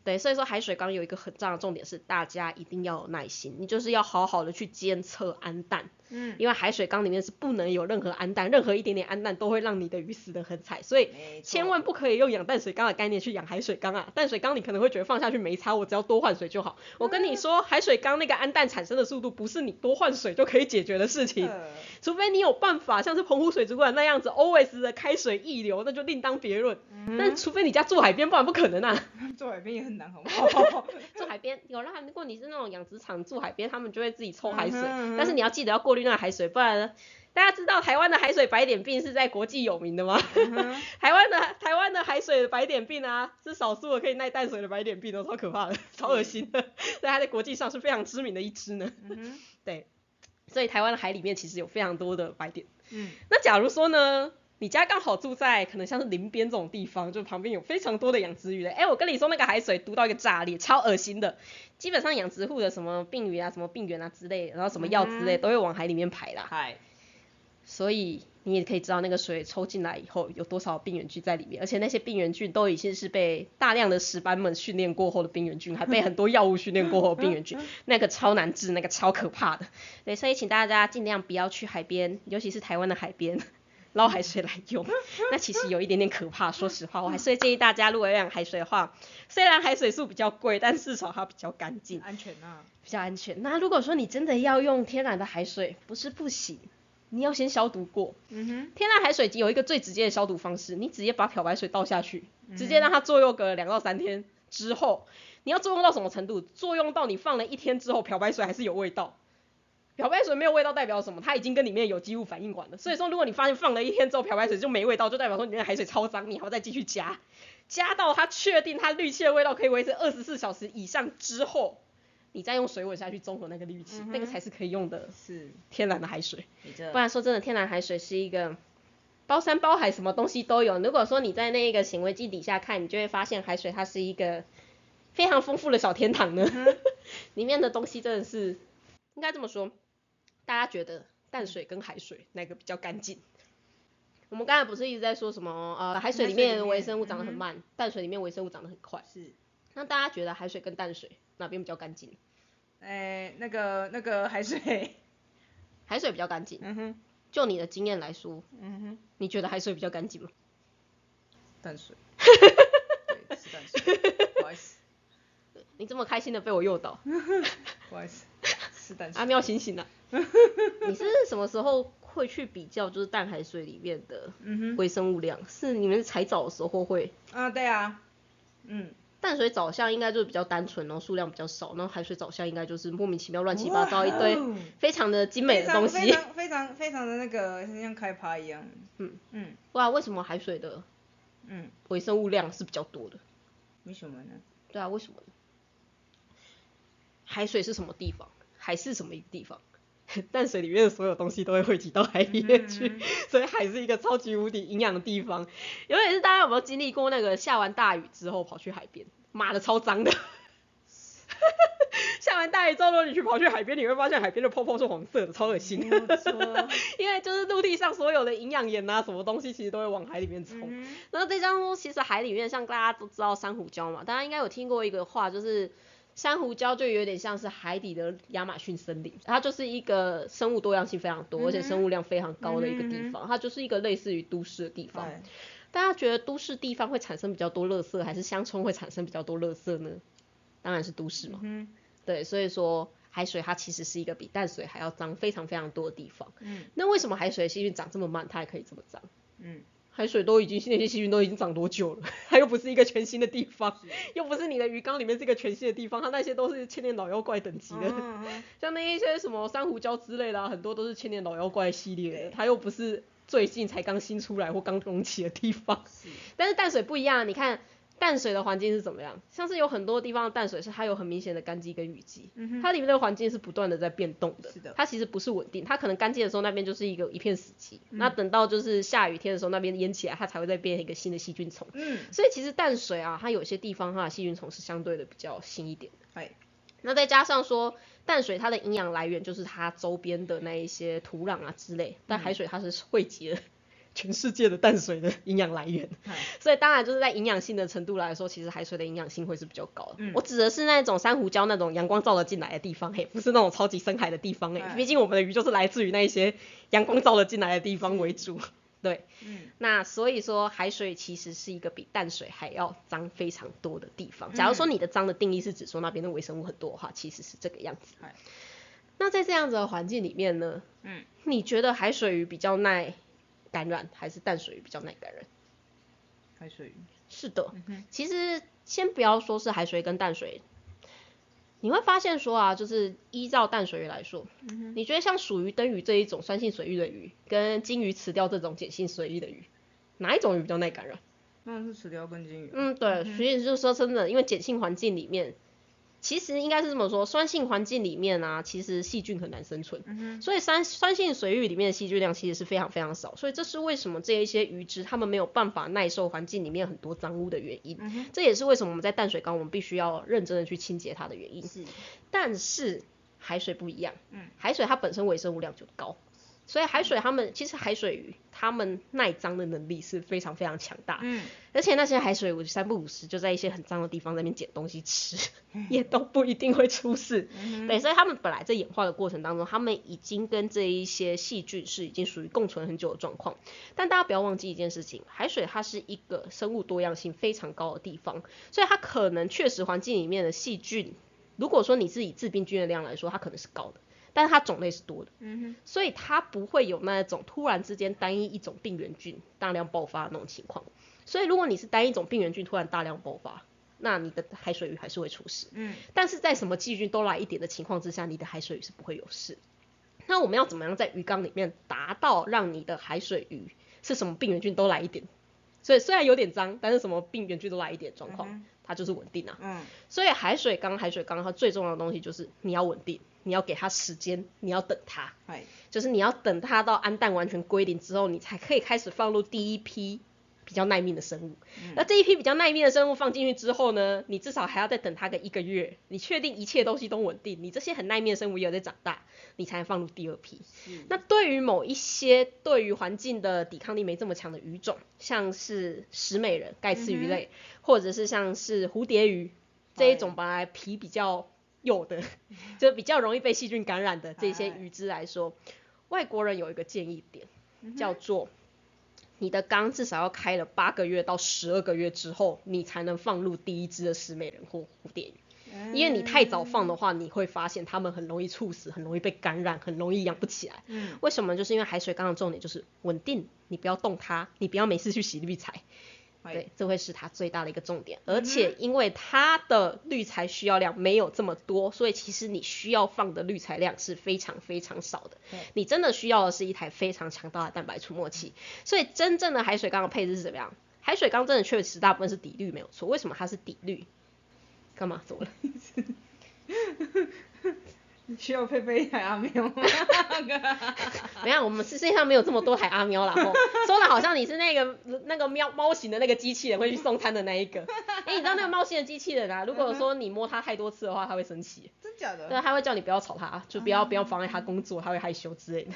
对，所以说海水缸有一个很重要的重点是，大家一定要有耐心，你就是要好好的去监测氨氮，嗯，因为海水缸里面是不能有任何氨氮，任何一点点氨氮都会让你的鱼死得很惨，所以千万不可以用养淡水缸的概念去养海水缸啊！淡水缸你可能会觉得放下去没差，我只要多换水就好。我跟你说，海水缸那个氨氮产生的速度不是你多换水就可以解决的事情，呃除非你有办法像是澎湖水族馆那样子 always 的开水溢流，那就另当别论。但除非你家住海边，不然不可能啊。住海边也很难，好不好？住海边有啦，如果你是那种养殖场住海边，他们就会自己抽海水，但是你要记得要过滤那个海水，不然大家知道台湾的海水白点病是在国际有名的吗？嗯 台湾的台湾的海水白点病啊，是少数的可以耐淡水的白点病都，超可怕的，超恶心的，所以它在国际上是非常知名的一支呢。嗯对，所以台湾的海里面其实有非常多的白点。嗯，那假如说呢，你家刚好住在可能像是林边这种地方，就旁边有非常多的养殖鱼的，哎，我跟你说那个海水毒到一个炸裂，超恶心的。基本上养殖户的什么病鱼啊、什么病源啊之类，然后什么药之类，都会往海里面排啦。嗨，所以你也可以知道那个水抽进来以后有多少病原菌在里面，而且那些病原菌都已经是被大量的石斑们训练过后的病原菌，还被很多药物训练过后的病原菌，那个超难治，那个超可怕的。对，所以请大家尽量不要去海边，尤其是台湾的海边。捞海水来用，那其实有一点点可怕。说实话，我还是会建议大家，如果要养海水的话，虽然海水素比较贵，但至少它比较干净。安全啊，比较安全。那如果说你真的要用天然的海水，不是不行，你要先消毒过。嗯哼，天然海水有一个最直接的消毒方式，你直接把漂白水倒下去，直接让它作用个两到三天之后，你要作用到什么程度？作用到你放了一天之后，漂白水还是有味道。漂白水没有味道代表什么？它已经跟里面有机物反应完了。所以说，如果你发现放了一天之后漂白水就没味道，就代表说里面的海水超脏，你还要再继续加，加到它确定它氯气的味道可以维持二十四小时以上之后，你再用水稳下去中和那个氯气，那个才是可以用的是，天然的海水。不然说真的，天然海水是一个包山包海，什么东西都有。如果说你在那个显微镜底下看，你就会发现海水它是一个非常丰富的小天堂呢。里面的东西真的是，应该这么说，大家觉得淡水跟海水哪个比较干净？我们刚才不是一直在说什么呃海水里面的微生物长得很慢，淡水里面微生物长得很快。是，那大家觉得海水跟淡水哪边比较干净？哎，那个那个海水，海水比较干净。嗯哼，就你的经验来说，嗯哼，你觉得海水比较干净吗？淡水，对，是淡水，不好意思，你这么开心的被我诱导，不好意思，是淡水阿水，喵醒醒了。你是什么时候会去比较就是淡海水里面的嗯哼，微生物量？是你们采藻的时候会？啊，对啊，嗯，淡水藻相应该就是比较单纯，然后数量比较少，然后海水藻相应该就是莫名其妙乱七八糟一堆非常的精美的东西。非常非常非常的那个像开趴一样，嗯嗯哇，为什么海水的嗯，微生物量是比较多的？为什么呢？对啊，为什么呢？海水是什么地方？海是什么一个地方？淡水里面的所有东西都会汇集到海里面去，嗯 所以海是一个超级无敌营养的地方。尤其是大家有没有经历过那个下完大雨之后跑去海边，妈的超脏的。下完大雨之后，如果你去跑去海边，你会发现海边的泡泡是黄色的，超恶心。因为就是陆地上所有的营养盐啊，什么东西其实都会往海里面冲。然后再加上说，其实海里面像大家都知道珊瑚礁嘛，大家应该有听过一个话，就是珊瑚礁就有点像是海底的亚马逊森林，它就是一个生物多样性非常多，而且生物量非常高的一个地方，它就是一个类似于都市的地方。哎大家觉得都市地方会产生比较多垃圾，还是乡村会产生比较多垃圾呢？当然是都市嘛。嗯对，所以说海水它其实是一个比淡水还要脏非常非常多的地方。嗯那为什么海水的细菌长这么慢，它还可以这么脏？嗯，海水都已经那些细菌都已经长多久了，它又不是一个全新的地方，又不是你的鱼缸里面是一个全新的地方，它那些都是千年老妖怪等级的。像那一些什么珊瑚礁之类的、啊，很多都是千年老妖怪系列的，它又不是最近才刚新出来或刚隆起的地方。是但是淡水不一样，你看淡水的环境是怎么样？像是有很多地方的淡水是它有很明显的干季跟雨季，嗯它里面的环境是不断的在变动的，是的它其实不是稳定，它可能干季的时候那边就是一个一片死寂，嗯那等到就是下雨天的时候那边淹起来，它才会再变一个新的细菌虫。嗯，所以其实淡水啊，它有些地方它的细菌虫是相对的比较新一点的。哎，那再加上说淡水它的营养来源就是它周边的那一些土壤啊之类，但海水它是汇集了全世界的淡水的营养来源，嗨所以当然就是在营养性的程度来说，其实海水的营养性会是比较高的。嗯。我指的是那种珊瑚礁那种阳光照得进来的地方，嘿，不是那种超级深海的地方，嘿，哎毕竟我们的鱼就是来自于那一些阳光照得进来的地方为主。对，嗯。那所以说海水其实是一个比淡水还要脏非常多的地方。假如说你的脏的定义是指说那边的微生物很多的话，其实是这个样子。嗨。那在这样子的环境里面呢，嗯，你觉得海水鱼比较耐感染，还是淡水鱼比较耐感染？海水鱼，是的，嗯其实先不要说是海水跟淡水，你会发现说啊，就是依照淡水鱼来说，嗯你觉得像属于灯鱼这一种酸性水域的鱼，跟金鱼雌钓这种碱性水域的鱼，哪一种鱼比较耐感染？那是石雕跟金鱼，嗯，对，所以就是说真的，因为碱性环境里面，其实应该是这么说，酸性环境里面啊，其实细菌很难生存，嗯所以酸酸性水域里面的细菌量其实是非常非常少，所以这是为什么这一些鱼只它们没有办法耐受环境里面很多脏污的原因，嗯这也是为什么我们在淡水缸我们必须要认真的去清洁它的原因。是，但是海水不一样，嗯。海水它本身微生物量就高，所以海水他们其实海水鱼它们耐脏的能力是非常非常强大，嗯，而且那些海水鱼三不五时就在一些很脏的地方在那边捡东西吃，也都不一定会出事。对，所以他们本来在演化的过程当中，他们已经跟这一些细菌是已经属于共存很久的状况。但大家不要忘记一件事情，海水它是一个生物多样性非常高的地方，所以它可能确实环境里面的细菌，如果说你是以致病菌的量来说，它可能是高的。但是它种类是多的，嗯哼所以它不会有那种突然之间单一一种病原菌大量爆发的那种情况。所以如果你是单一种病原菌突然大量爆发，那你的海水鱼还是会出事。嗯但是在什么细菌都来一点的情况之下，你的海水鱼是不会有事。那我们要怎么样在鱼缸里面达到让你的海水鱼是什么病原菌都来一点？所以虽然有点脏，但是什么病原菌都来一点状况，它就是稳定啊。嗯所以海水缸，海水缸它最重要的东西就是你要稳定，你要给它时间，你要等它，就是你要等它到氨氮完全归零之后，你才可以开始放入第一批比较耐命的生物。那这一批比较耐命的生物放进去之后呢，你至少还要再等它个一个月，你确定一切东西都稳定，你这些很耐命的生物也有在长大，你才能放入第二批。那对于某一些对于环境的抵抗力没这么强的鱼种，像是石美人、盖茨鱼类，或者是像是蝴蝶鱼这一种本来皮比较幼的，就比较容易被细菌感染的这些鱼只来说，外国人有一个建议点，叫做你的缸至少要开了八个月到十二个月之后，你才能放入第一只的石美人或蝴蝶鱼。因为你太早放的话，你会发现它们很容易猝死，很容易被感染，很容易养不起来。嗯为什么？就是因为海水缸的重点就是稳定，你不要动它，你不要每次去洗滤材。嗨对，这会是它最大的一个重点。而且因为它的滤材需要量没有这么多，所以其实你需要放的滤材量是非常非常少的。你真的需要的是一台非常强大的蛋白除沫器。所以真正的海水缸的配置是怎么样？海水缸真的确实大部分是底滤没有错。为什么它是底滤？干嘛？怎么了？需要配备一台阿喵吗？没有，我们世界上没有这么多台阿喵啦。吼，说的好像你是那个那个喵猫型的那个机器人会去送餐的那一个。哎、你知道那个猫型的机器人啊？如果说你摸它太多次的话，它会生气。真假的？对，它会叫你不要吵它，就不要不要妨碍它工作，它会害羞之类的。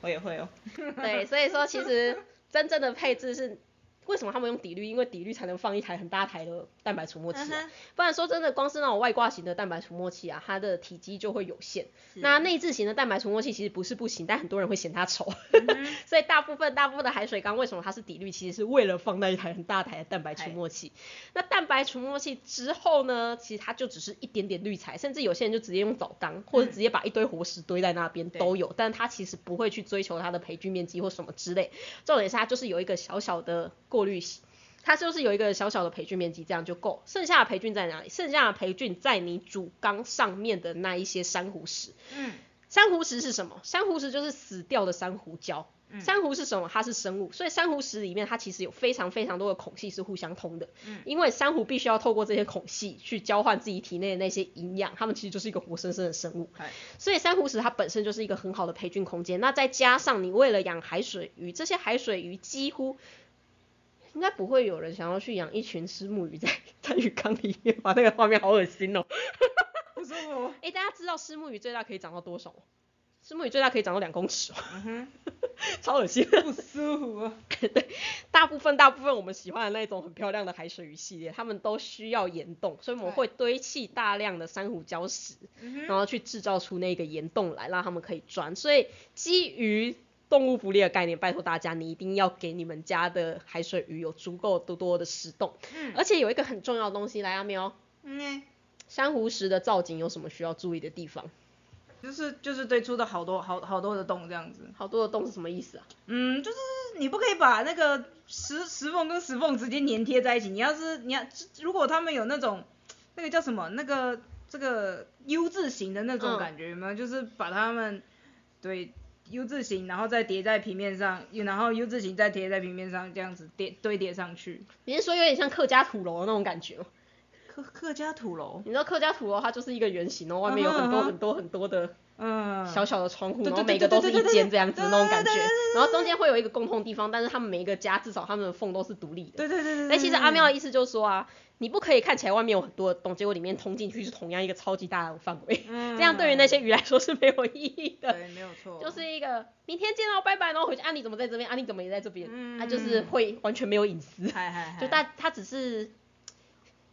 我也会哦。对，所以说其实真正的配置是为什么他们用底滤？因为底滤才能放一台很大台的蛋白除沫器不然说真的，光是那种外挂型的蛋白除沫器啊，它的体积就会有限。那内置型的蛋白除沫器其实不是不行，但很多人会嫌它丑，嗯 所以大部分大部分的海水缸为什么它是底滤，其实是为了放那一台很大台的蛋白除沫器。那蛋白除沫器之后呢，其实它就只是一点点滤材，甚至有些人就直接用澡缸，或者直接把一堆活石堆在那边都有，但它其实不会去追求它的培菌面积或什么之类。重点是它就是有一个小小的过滤器。它就是有一个小小的培菌面积，这样就够。剩下的培菌在哪里？剩下的培菌在你主缸上面的那一些珊瑚石。嗯，珊瑚石是什么？珊瑚石就是死掉的珊瑚礁。嗯珊瑚是什么？它是生物，所以珊瑚石里面它其实有非常非常多的孔隙是互相通的。嗯因为珊瑚必须要透过这些孔隙去交换自己体内的那些营养，它们其实就是一个活生生的生物。所以珊瑚石它本身就是一个很好的培菌空间。那再加上你为了养海水鱼，这些海水鱼几乎应该不会有人想要去养一群虱目鱼在在鱼缸里面吧？那个画面好恶心哦。不舒服。诶，大家知道虱目鱼最大可以长到多少吗？虱目鱼最大可以长到两公尺哦，嗯哼，超恶心的。不舒服啊。大部分大部分我们喜欢的那种很漂亮的海水鱼系列，它们都需要岩洞，所以我们会堆砌大量的珊瑚礁石，嗯然后去制造出那个岩洞来，让它们可以钻。所以基于动物福利的概念，拜托大家，你一定要给你们家的海水鱼有足够多多的石洞。嗯而且有一个很重要的东西，来阿喵，嗯，珊瑚石的造景有什么需要注意的地方？就是就是堆出的好多好好多的洞这样子。好多的洞是什么意思啊？嗯，就是你不可以把那个石石缝跟石缝直接粘贴在一起。你要是你要，如果他们有那种那个叫什么那个这个 U 字形的那种嗯感觉，有没有？就是把它们对 U 字形，然后再叠在平面上，然后 U 字形再叠在平面上，这样子叠堆叠上去。你是说有点像客家土楼的那种感觉吗？客客家土楼，你知道客家土楼它就是一个圆形，然后外面有很多很多很多的嗯，小小的窗户，然后每个都是一间这样子对那种感觉。然后中间会有一个共通地方，但是他们每一个家至少他们的缝都是独立的。对对对对。哎，对。其实阿喵的意思就是说啊，你不可以看起来外面有很多的洞，结果里面通进去是同样一个超级大的范围，嗯，这样对于那些鱼来说是没有意义的。对没有错，就是一个明天见到拜拜，然后回去啊你怎么在这边？啊你怎么也在这边，嗯啊就是会完全没有隐私。嗨嗨嗨，就大它只是，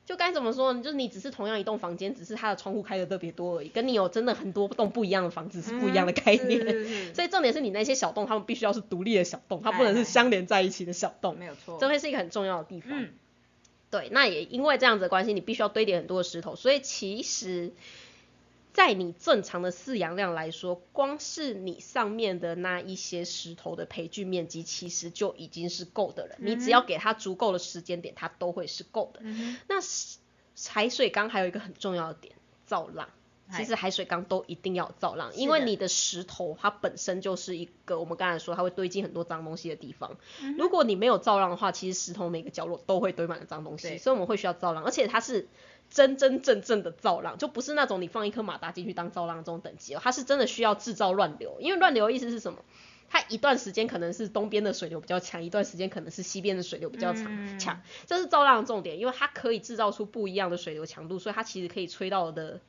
就该怎么说呢？就是你只是同样一栋房间，只是它的窗户开的特别多而已，跟你有真的很多栋不一样的房子是不一样的概念。嗯是 是是所以重点是你那些小洞，它们必须要是独立的小洞，它不能是相连在一起的小洞，没有错，这会是一个很重要的地方。嗯对，那也因为这样子的关系，你必须要堆叠很多的石头，所以其实，在你正常的饲养量来说，光是你上面的那一些石头的培菌面积，其实就已经是够的了。你只要给它足够的时间点，它都会是够的。嗯那是海水缸还有一个很重要的点，造浪。其实海水缸都一定要造浪，因为你的石头它本身就是一个我们刚才说它会堆积很多脏东西的地方。嗯如果你没有造浪的话，其实石头每个角落都会堆满了脏东西，所以我们会需要造浪，而且它是真真正正的造浪，就不是那种你放一颗马达进去当造浪这种等级哦，它是真的需要制造乱流，因为乱流的意思是什么？它一段时间可能是东边的水流比较强，一段时间可能是西边的水流比较强嗯。强，这是造浪的重点，因为它可以制造出不一样的水流强度，所以它其实可以吹到的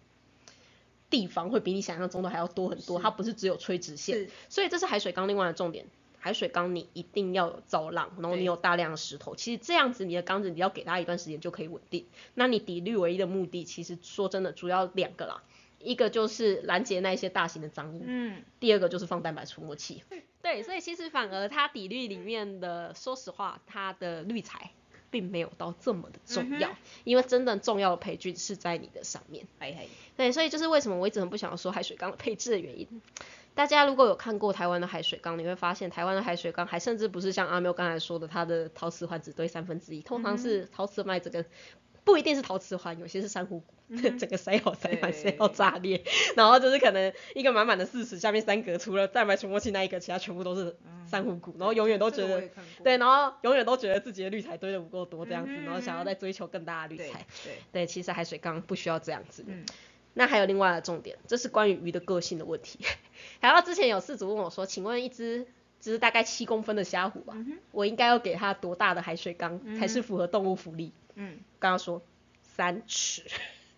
地方会比你想象中的还要多很多，它不是只有吹直线，所以这是海水缸另外的重点。海水缸你一定要有造浪，然后你有大量的石头，其实这样子你的缸子你要给它一段时间就可以稳定。那你底滤唯一的目的，其实说真的主要两个啦，一个就是拦截那一些大型的脏物，嗯，第二个就是放蛋白除沫器。对，所以其实反而它底滤里面的，说实话，它的滤材并没有到这么的重要，嗯因为真正重要的培菌是在你的上面。嘿嘿，对，所以就是为什么我一直很不想要说海水缸的配置的原因。大家如果有看过台湾的海水缸，你会发现台湾的海水缸还甚至不是像阿喵刚才说的，它的陶瓷环只堆三分之一，通常是陶瓷麦这个。不一定是陶瓷环，有些是珊瑚骨，整个塞好塞满，塞到炸裂，然后就是可能一个满满的四十，下面三格，除了蛋白除沫器那一格，其他全部都是珊瑚骨，然后永远都觉得对，然后永远都觉得自己的滤材堆的不够多这样子，嗯然后想要再追求更大的滤材。对，对，其实海水缸不需要这样子。嗯那还有另外的重点，这是关于鱼的个性的问题。还有之前有事主问我说，请问一只只是大概七公分的虾虎吧，嗯我应该要给它多大的海水缸、才是符合动物福利？嗯，刚刚说三尺，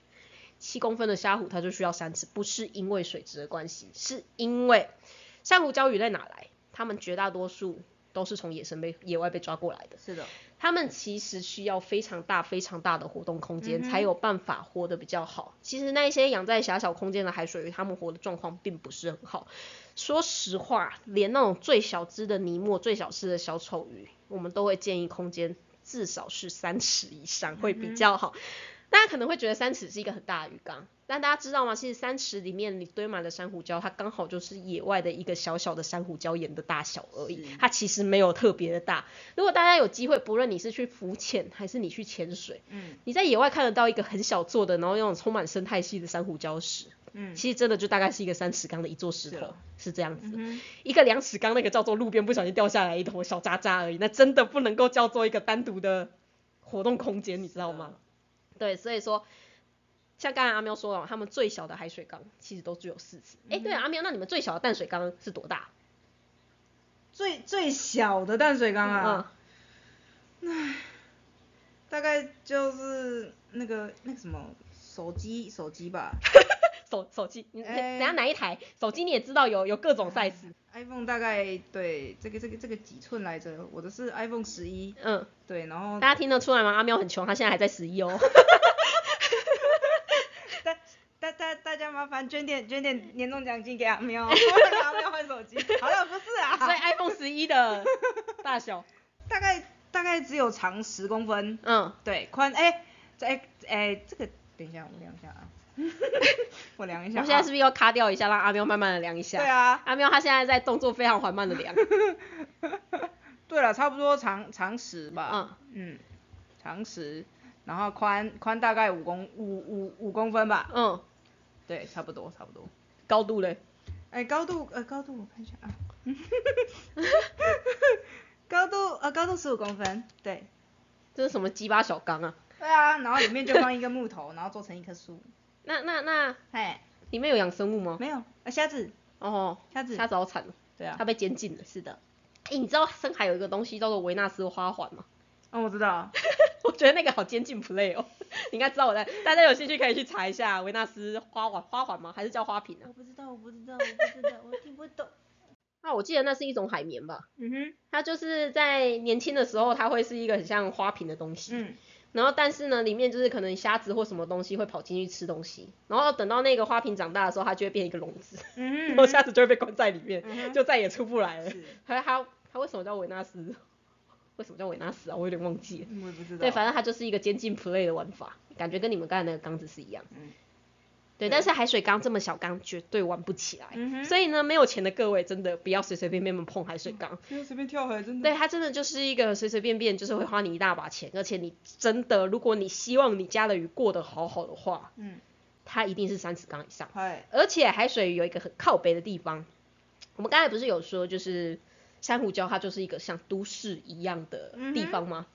七公分的虾虎它就需要三尺，不是因为水质的关系，是因为珊瑚礁鱼类哪来？它们绝大多数都是从野生被野外被抓过来的。是的。他们其实需要非常大、非常大的活动空间，才有办法活得比较好。其实那些养在狭小空间的海水鱼，它们活的状况并不是很好。说实话，连那种最小只的尼莫、最小只的小丑鱼，我们都会建议空间至少是三尺以上会比较好。大家可能会觉得三尺是一个很大的鱼缸，但大家知道吗？其实三尺里面你堆满了珊瑚礁，它刚好就是野外的一个小小的珊瑚礁岩的大小而已，它其实没有特别的大。如果大家有机会，不论你是去浮潜还是你去潜水，嗯，你在野外看得到一个很小座的，然后那种充满生态系的珊瑚礁石，嗯，其实真的就大概是一个三尺缸的一座石头，是这样子。一个两尺缸那个叫做路边不小心掉下来一坨小渣渣而已，那真的不能够叫做一个单独的活动空间，你知道吗？对，所以说，像刚才阿喵说了，他们最小的海水缸其实都只有四尺。哎，对啊，阿喵，那你们最小的淡水缸是多大？最最小的淡水缸啊？唉，大概就是那个那个什么手机手机吧。手手机，你等下哪一台手机你也知道有有各种 size。iPhone 大概对这个这个这个几寸来着？我的是 iPhone 十一。嗯。对，然后。大家听得出来吗？阿喵很穷，他现在还在十一哦。大大大大家麻烦捐点捐点年终奖金给阿喵，给阿喵换手机。好了，不是啊。所以 iPhone 十一的大小大概大概只有长十公分。嗯。对，宽哎哎哎这个等一下我量一下啊。我量一下。我现在是不是要卡掉一下，让阿喵慢慢的量一下？对啊。阿喵他现在在动作非常缓慢的量。对了，差不多长长十吧。嗯。嗯。长十，然后宽宽大概五公五五五公分吧。嗯。对，差不多差不多。高度嘞？哎，高度呃高度我看一下啊。高度呃高度十五公分，对。这是什么鸡巴小缸啊？对啊，然后里面就放一个木头，然后做成一棵树。那那那，哎，里面有养生物吗？没有，啊虾子。哦，虾子。虾子好惨哦。对啊。它被监禁了。是的。哎，你知道深海有一个东西叫做维纳斯花环吗？哦，我知道。我觉得那个好监禁 play 哦。你应该知道我在，大家有兴趣可以去查一下维纳斯花环花环吗？还是叫花瓶啊？我不知道，我不知道，我不知道，我听不懂。那 我记得那是一种海绵吧？嗯哼。它就是在年轻的时候，它会是一个很像花瓶的东西。嗯。然后，但是呢，里面就是可能虾子或什么东西会跑进去吃东西，然后等到那个花瓶长大的时候，它就会变一个笼子，然后虾子就会被关在里面，就再也出不来了。它它它为什么叫维纳斯？为什么叫维纳斯啊？我有点忘记了。我也不知道。对，反正它就是一个监禁 play 的玩法，感觉跟你们刚才那个缸子是一样。对，但是海水缸这么小缸绝对玩不起来，所以呢，没有钱的各位真的不要随随便便碰海水缸，不要随便跳海，真的。对，它真的就是一个随随便便就是会花你一大把钱，而且你真的，如果你希望你家的鱼过得好好的话，嗯，它一定是三尺缸以上。而且海水鱼有一个很靠北的地方，我们刚才不是有说就是珊瑚礁它就是一个像都市一样的地方吗？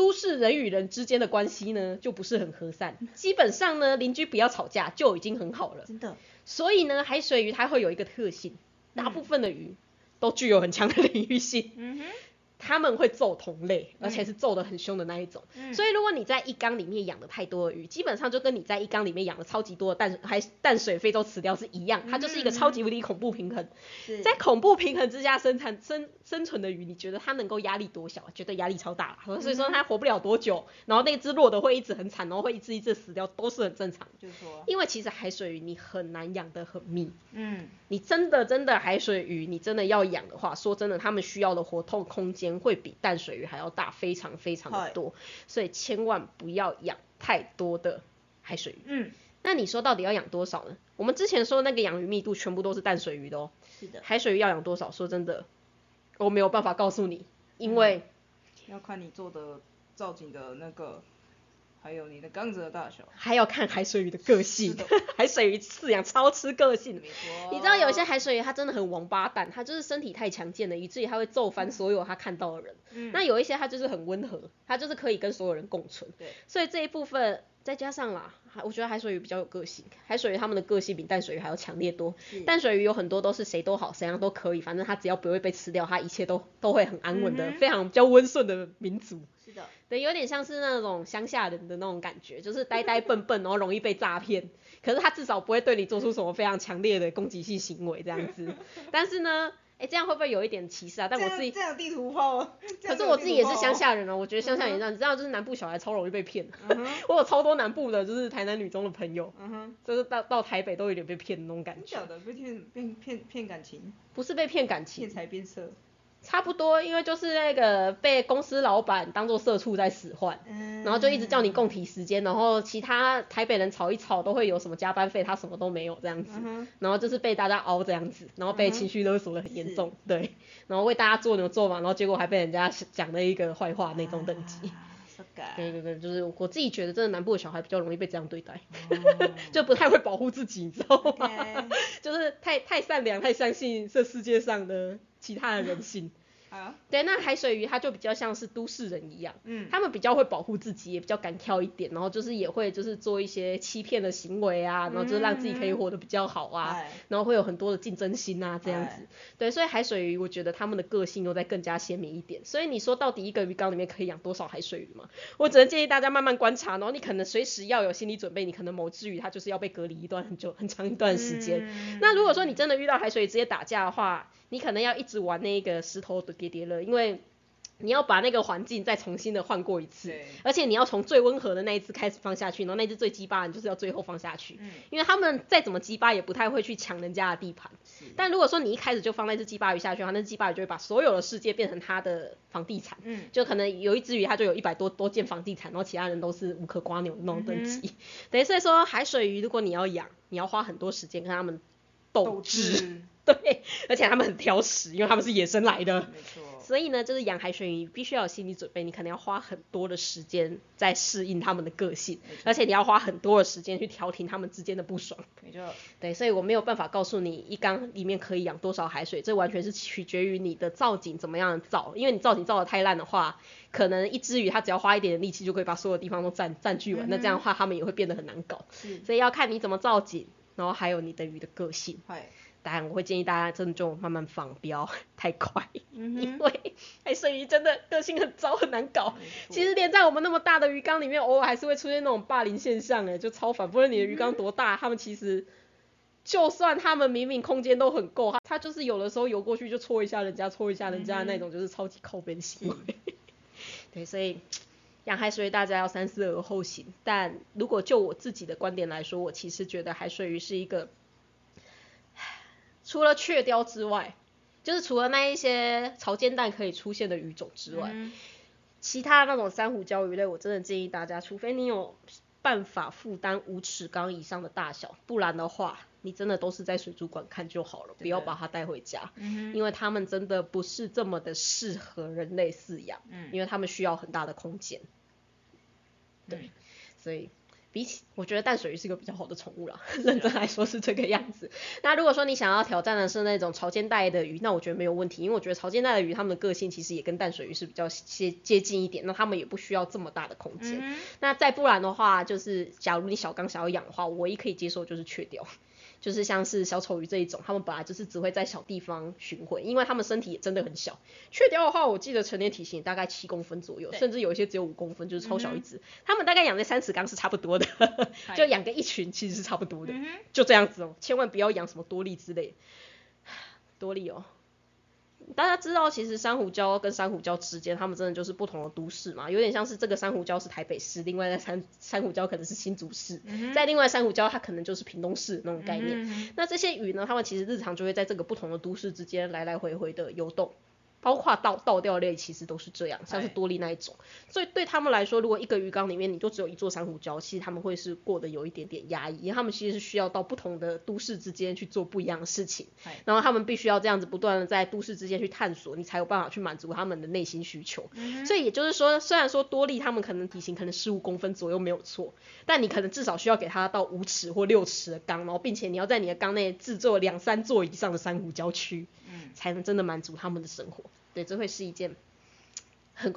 都市人与人之间的关系呢，就不是很和善。基本上呢，邻居不要吵架就已经很好了。真的。所以呢，海水鱼它会有一个特性，大部分的鱼都具有很强的 领域性。嗯哼。他们会揍同类，而且是揍的很凶的那一种。所以如果你在一缸里面养的太多的鱼，基本上就跟你在一缸里面养了超级多的淡还淡水非洲雌鲷是一样，它就是一个超级无敌恐怖平衡。在恐怖平衡之下生产生生存的鱼，你觉得它能够压力多小？绝对压力超大。所以说它活不了多久，然后那只弱的会一直很惨，然后会一只一只死掉，都是很正常。就是说，因为其实海水鱼你很难养得很密。嗯。你真的真的海水鱼，你真的要养的话，说真的，它们需要的活动空间会比淡水。鱼还要大，非常非常的多，所以千万不要养太多的海水鱼。嗯，那你说到底要养多少呢？我们之前说那个养鱼密度全部都是淡水鱼的哦。是的。海水鱼要养多少？说真的，我没有办法告诉你，因为要看你做的造景的那个。还有你的缸子的大小，还要看海水鱼的个性。海水鱼饲养超吃个性，没错。你知道有些海水鱼它真的很王八蛋，它就是身体太强健了，以至于它会揍翻所有它看到的人。嗯。那有一些它就是很温和，它就是可以跟所有人共存。对。所以这一部分再加上啦，我觉得海水鱼比较有个性。海水鱼它们的个性比淡水鱼还要强烈多。淡水鱼有很多都是谁都好，谁样都可以，反正它只要不会被吃掉，它一切都都会很安稳的，非常比较温顺的民族。是的。对，有点像是那种乡下人的那种感觉，就是呆呆笨笨，然后容易被诈骗。可是他至少不会对你做出什么非常强烈的攻击性行为这样子。但是呢，哎，这样会不会有一点歧视啊？但我自己这样地图炮，可是我自己也是乡下人啊，我觉得乡下人这样，你知道，就是南部小孩超容易被骗。我有超多南部的，就是台南女中的朋友，就是到到台北都有点被骗的那种感觉。真的被骗骗骗骗感情？不是被骗感情，骗财骗色。差不多，因为就是那个被公司老板当做社畜在使唤，然后就一直叫你共体时间，然后其他台北人吵一吵都会有什么加班费，他什么都没有这样子，然后就是被大家熬这样子，然后被情绪勒索的很严重，对，然后为大家做牛做马，然后结果还被人家讲了一个坏话那种等级，对对对，就是我自己觉得真的南部的小孩比较容易被这样对待，就不太会保护自己，你知道吗？就是太太善良，太相信这世界上的。其他的人性，啊，对，那海水鱼它就比较像是都市人一样，嗯，他们比较会保护自己，也比较敢跳一点，然后就是也会就是做一些欺骗的行为啊，然后就是让自己可以活得比较好啊，然后会有很多的竞争心啊这样子，对，所以海水鱼我觉得他们的个性又在更加鲜明一点，所以你说到底一个鱼缸里面可以养多少海水鱼嘛？我只能建议大家慢慢观察，然后你可能随时要有心理准备，你可能某只鱼它就是要被隔离一段很久很长一段时间，那如果说你真的遇到海水鱼直接打架的话，你可能要一直玩那个石头的叠叠乐，因为你要把那个环境再重新的换过一次，而且你要从最温和的那一次开始放下去，然后那只最鸡巴，你就是要最后放下去，因为他们再怎么鸡巴也不太会去抢人家的地盘。但如果说你一开始就放那只鸡巴鱼下去的话，那只鸡巴鱼就会把所有的世界变成它的房地产，就可能有一只鱼它就有一百多多件房地产，然后其他人都是无可刮牛那种等级。等于所以说海水鱼如果你要养，你要花很多时间跟他们斗智。对，而且他们很挑食，因为他们是野生来的。没错。所以呢，就是养海水鱼必须要有心理准备，你可能要花很多的时间在适应他们的个性，而且你要花很多的时间去调停他们之间的不爽。没错。对，所以我没有办法告诉你一缸里面可以养多少海水，这完全是取决于你的造景怎么样造，因为你造景造的太烂的话，可能一只鱼它只要花一点力气就可以把所有地方都占占据完，那这样的话它们也会变得很难搞。所以要看你怎么造景，然后还有你的鱼的个性。当然，我会建议大家真的就慢慢放，不要 太快，因为海水鱼真的个性很糟，很难搞。其实连在我们那么大的鱼缸里面，偶尔还是会出现那种霸凌现象，哎，就超烦。不论你的鱼缸多大，他们其实就算他们明明空间都很够，他就是有的时候游过去就戳一下人家，戳一下人家那种，就是超级靠边行为。对，所以养海水鱼大家要三思而后行。但如果就我自己的观点来说，我其实觉得海水鱼是一个。除了雀鲷之外，就是除了那一些潮间蛋可以出现的鱼种之外，其他那种珊瑚礁鱼类，我真的建议大家，除非你有办法负担五尺缸以上的大小，不然的话，你真的都是在水族馆看就好了，不要把它带回家，因为它们真的不是这么的适合人类饲养，因为它们需要很大的空间。对，所以。比起，我觉得淡水鱼是一个比较好的宠物啦，认真来说是这个样子。那如果说你想要挑战的是那种潮间带的鱼，那我觉得没有问题，因为我觉得潮间带的鱼它们的个性其实也跟淡水鱼是比较接接近一点，那它们也不需要这么大的空间。那再不然的话，就是假如你小缸想要养的话，我唯一可以接受就是雀鲷。就是像是小丑鱼这一种，它们本来就是只会在小地方巡回，因为它们身体也真的很小。雀鲷的话，我记得成年体型大概七公分左右，甚至有一些只有五公分，就是超小一只。它们大概养在三尺缸是差不多的，就养个一群其实是差不多的，就这样子哦，千万不要养什么多利之类，多利哦。大家知道，其实珊瑚礁跟珊瑚礁之间，他们真的就是不同的都市嘛，有点像是这个珊瑚礁是台北市，另外的珊珊瑚礁可能是新竹市，在另外珊瑚礁它可能就是屏东市那种概念。那这些鱼呢，它们其实日常就会在这个不同的都市之间来来回回的游动。包括倒倒钓类其实都是这样，像是多利那一种，所以对他们来说，如果一个鱼缸里面你就只有一座珊瑚礁，其实他们会是过得有一点点压抑，因为他们其实是需要到不同的都市之间去做不一样的事情，然后他们必须要这样子不断的在都市之间去探索，你才有办法去满足他们的内心需求。所以也就是说，虽然说多利他们可能体型可能十五公分左右没有错，但你可能至少需要给他到五尺或六尺的缸，然后并且你要在你的缸内制作两三座以上的珊瑚礁区。才能真的满足他们的生活，对，这会是一件很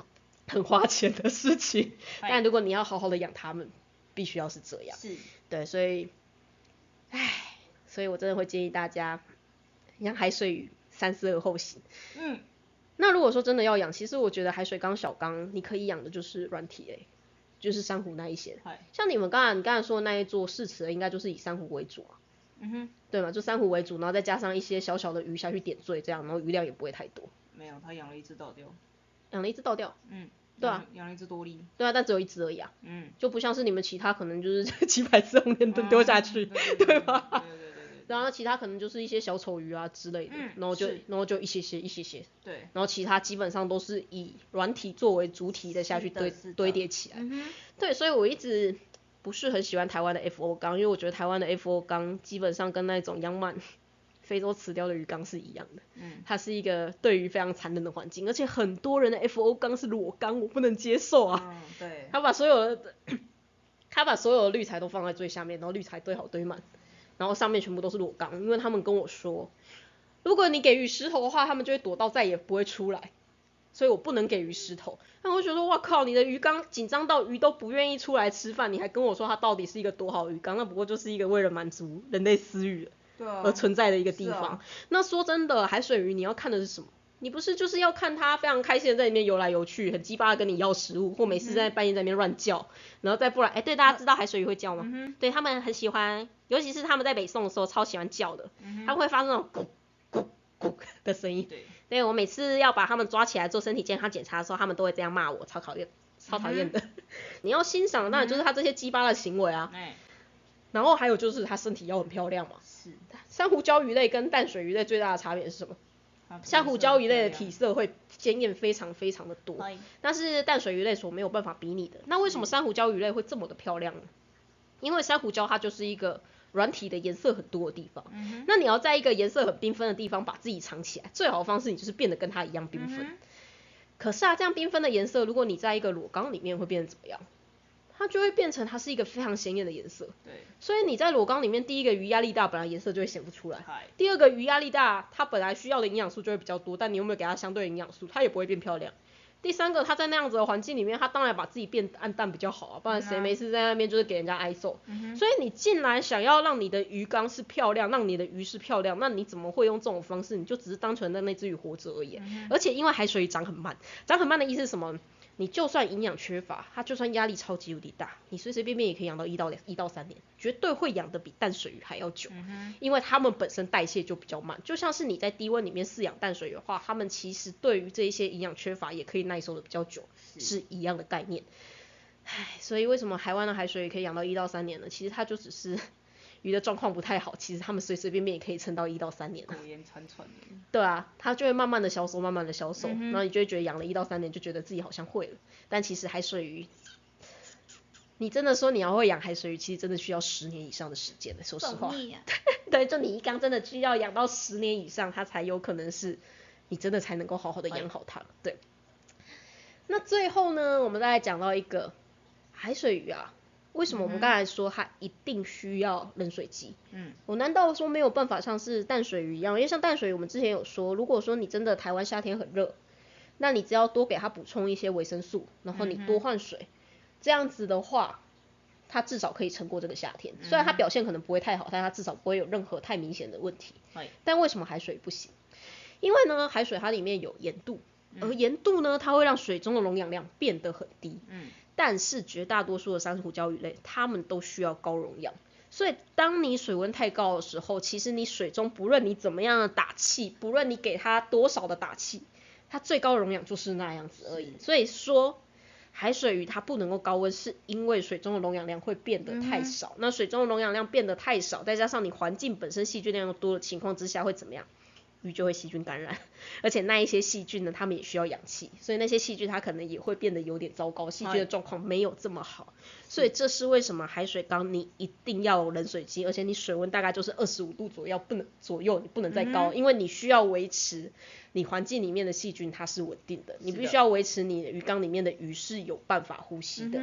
很花钱的事情。但如果你要好好的养它们，必须要是这样。是。对，所以，唉，所以我真的会建议大家养海水鱼，三思而后行。嗯。那如果说真的要养，其实我觉得海水缸小缸，你可以养的就是软体类，就是珊瑚那一些。像你们刚才你刚才说的那一座试池，应该就是以珊瑚为主啊。嗯哼。对嘛，就珊瑚为主，然后再加上一些小小的鱼下去点缀，这样，然后鱼量也不会太多。没有，他养了一只倒钓。养了一只倒钓。嗯。对啊。养了一只多利。对啊，但只有一只而已啊。嗯。就不像是你们其他可能就是几百只红莲灯丢下去，对吧？对对对对。然后其他可能就是一些小丑鱼啊之类的，然后就然后就一些些一些些。对。然后其他基本上都是以软体作为主体的下去堆堆叠起来。嗯对，所以我一直不是很喜欢台湾的 FO 缸，因为我觉得台湾的 FO 缸基本上跟那种央曼。非洲瓷雕的鱼缸是一样的，嗯，它是一个对于非常残忍的环境，而且很多人的 FO 缸是裸缸，我不能接受啊。嗯，对。他把所有的，他把所有的滤材都放在最下面，然后滤材堆好堆满，然后上面全部都是裸缸，因为他们跟我说，如果你给予石头的话，他们就会躲到再也不会出来，所以我不能给鱼石头。那我觉得，哇靠，你的鱼缸紧张到鱼都不愿意出来吃饭，你还跟我说它到底是一个多好鱼缸？那不过就是一个为了满足人类私欲。而存在的一个地方。那说真的，海水鱼你要看的是什么？你不是就是要看它非常开心的在里面游来游去，很鸡巴的跟你要食物，或每次在半夜在那边乱叫，然后再不然，哎，对，大家知道海水鱼会叫吗？对他们很喜欢，尤其是他们在北宋的时候超喜欢叫的，他们会发出那种咕咕咕的声音。对，对我每次要把他们抓起来做身体健康检查的时候，他们都会这样骂我，超讨厌，超讨厌的。你要欣赏，当然就是他这些鸡巴的行为啊。然后还有就是他身体要很漂亮嘛。是。珊瑚礁鱼类跟淡水鱼类最大的差别是什么？珊瑚礁鱼类的体色会鲜艳非常非常的多，那是淡水鱼类所没有办法比拟的。那为什么珊瑚礁鱼类会这么的漂亮呢？因为珊瑚礁它就是一个软体的颜色很多的地方。嗯那你要在一个颜色很缤纷的地方把自己藏起来，最好的方式你就是变得跟它一样缤纷。可是啊，这样缤纷的颜色，如果你在一个裸缸里面会变成怎么样？它就会变成它是一个非常鲜艳的颜色。对。所以你在裸缸里面，第一个鱼压力大，本来颜色就会显不出来。第二个鱼压力大，它本来需要的营养素就会比较多，但你有没有给它相对营养素，它也不会变漂亮。第三个，他在那样子的环境里面，他当然把自己变暗淡比较好啊，不然谁没事在那边就是给人家挨揍。所以你既然想要让你的鱼缸是漂亮，让你的鱼是漂亮，那你怎么会用这种方式？你就只是单纯的那只鱼活着而已。而且因为海水鱼长很慢，长很慢的意思是什么？你就算营养缺乏，它就算压力超级无敌大，你随随便便也可以养到一到两一到三年，绝对会养的比淡水鱼还要久，因为它们本身代谢就比较慢。就像是你在低温里面饲养淡水鱼的话，它们其实对于这一些营养缺乏也可以耐受的比较久，是一样的概念。唉，所以为什么台湾的海水鱼可以养到一到三年呢？其实它就只是。鱼的状况不太好，其实他们随随便便也可以撑到一到三年。苟延残喘的。对啊，它就会慢慢的消瘦，慢慢的消瘦，然后你就会觉得养了一到三年，就觉得自己好像会了。但其实海水鱼，你真的说你要会养海水鱼，其实真的需要十年以上的时间的，说实话。对，就你一缸真的需要养到十年以上，它才有可能是，你真的才能够好好的养好它。对。那最后呢，我们再讲到一个海水鱼啊。为什么我们刚才说它一定需要冷水机？嗯，我难道说没有办法像是淡水鱼一样？因为像淡水鱼，我们之前有说，如果说你真的台湾夏天很热，那你只要多给它补充一些维生素，然后你多换水，这样子的话，它至少可以撑过这个夏天。虽然它表现可能不会太好，但它至少不会有任何太明显的问题。但为什么海水不行？因为呢，海水它里面有盐度，而盐度呢，它会让水中的溶氧量变得很低。嗯。但是绝大多数的珊瑚礁鱼类，它们都需要高溶氧，所以当你水温太高的时候，其实你水中不论你怎么样的打气，不论你给它多少的打气，它最高溶氧就是那样子而已。所以说，海水鱼它不能够高温，是因为水中的溶氧量会变得太少。那水中的溶氧量变得太少，再加上你环境本身细菌量又多的情况之下，会怎么样？鱼就会细菌感染，而且那一些细菌呢，它们也需要氧气，所以那些细菌它可能也会变得有点糟糕，细菌的状况没有这么好，所以这是为什么海水缸你一定要冷水机，而且你水温大概就是二十五度左右，不能左右，你不能再高，因为你需要维持你环境里面的细菌它是稳定的，你必须要维持你鱼缸里面的鱼是有办法呼吸的。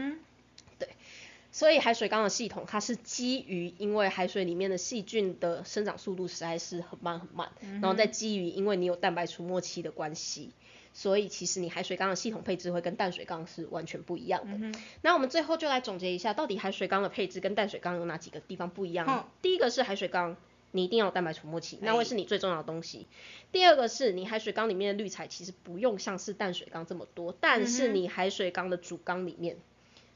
所以海水缸的系统，它是基于因为海水里面的细菌的生长速度实在是很慢很慢，然后再基于因为你有蛋白除沫期的关系，所以其实你海水缸的系统配置会跟淡水缸是完全不一样的。那我们最后就来总结一下，到底海水缸的配置跟淡水缸有哪几个地方不一样？第一个是海水缸，你一定要有蛋白除沫器，那会是你最重要的东西。第二个是你海水缸里面的滤材其实不用像是淡水缸这么多，但是你海水缸的主缸里面。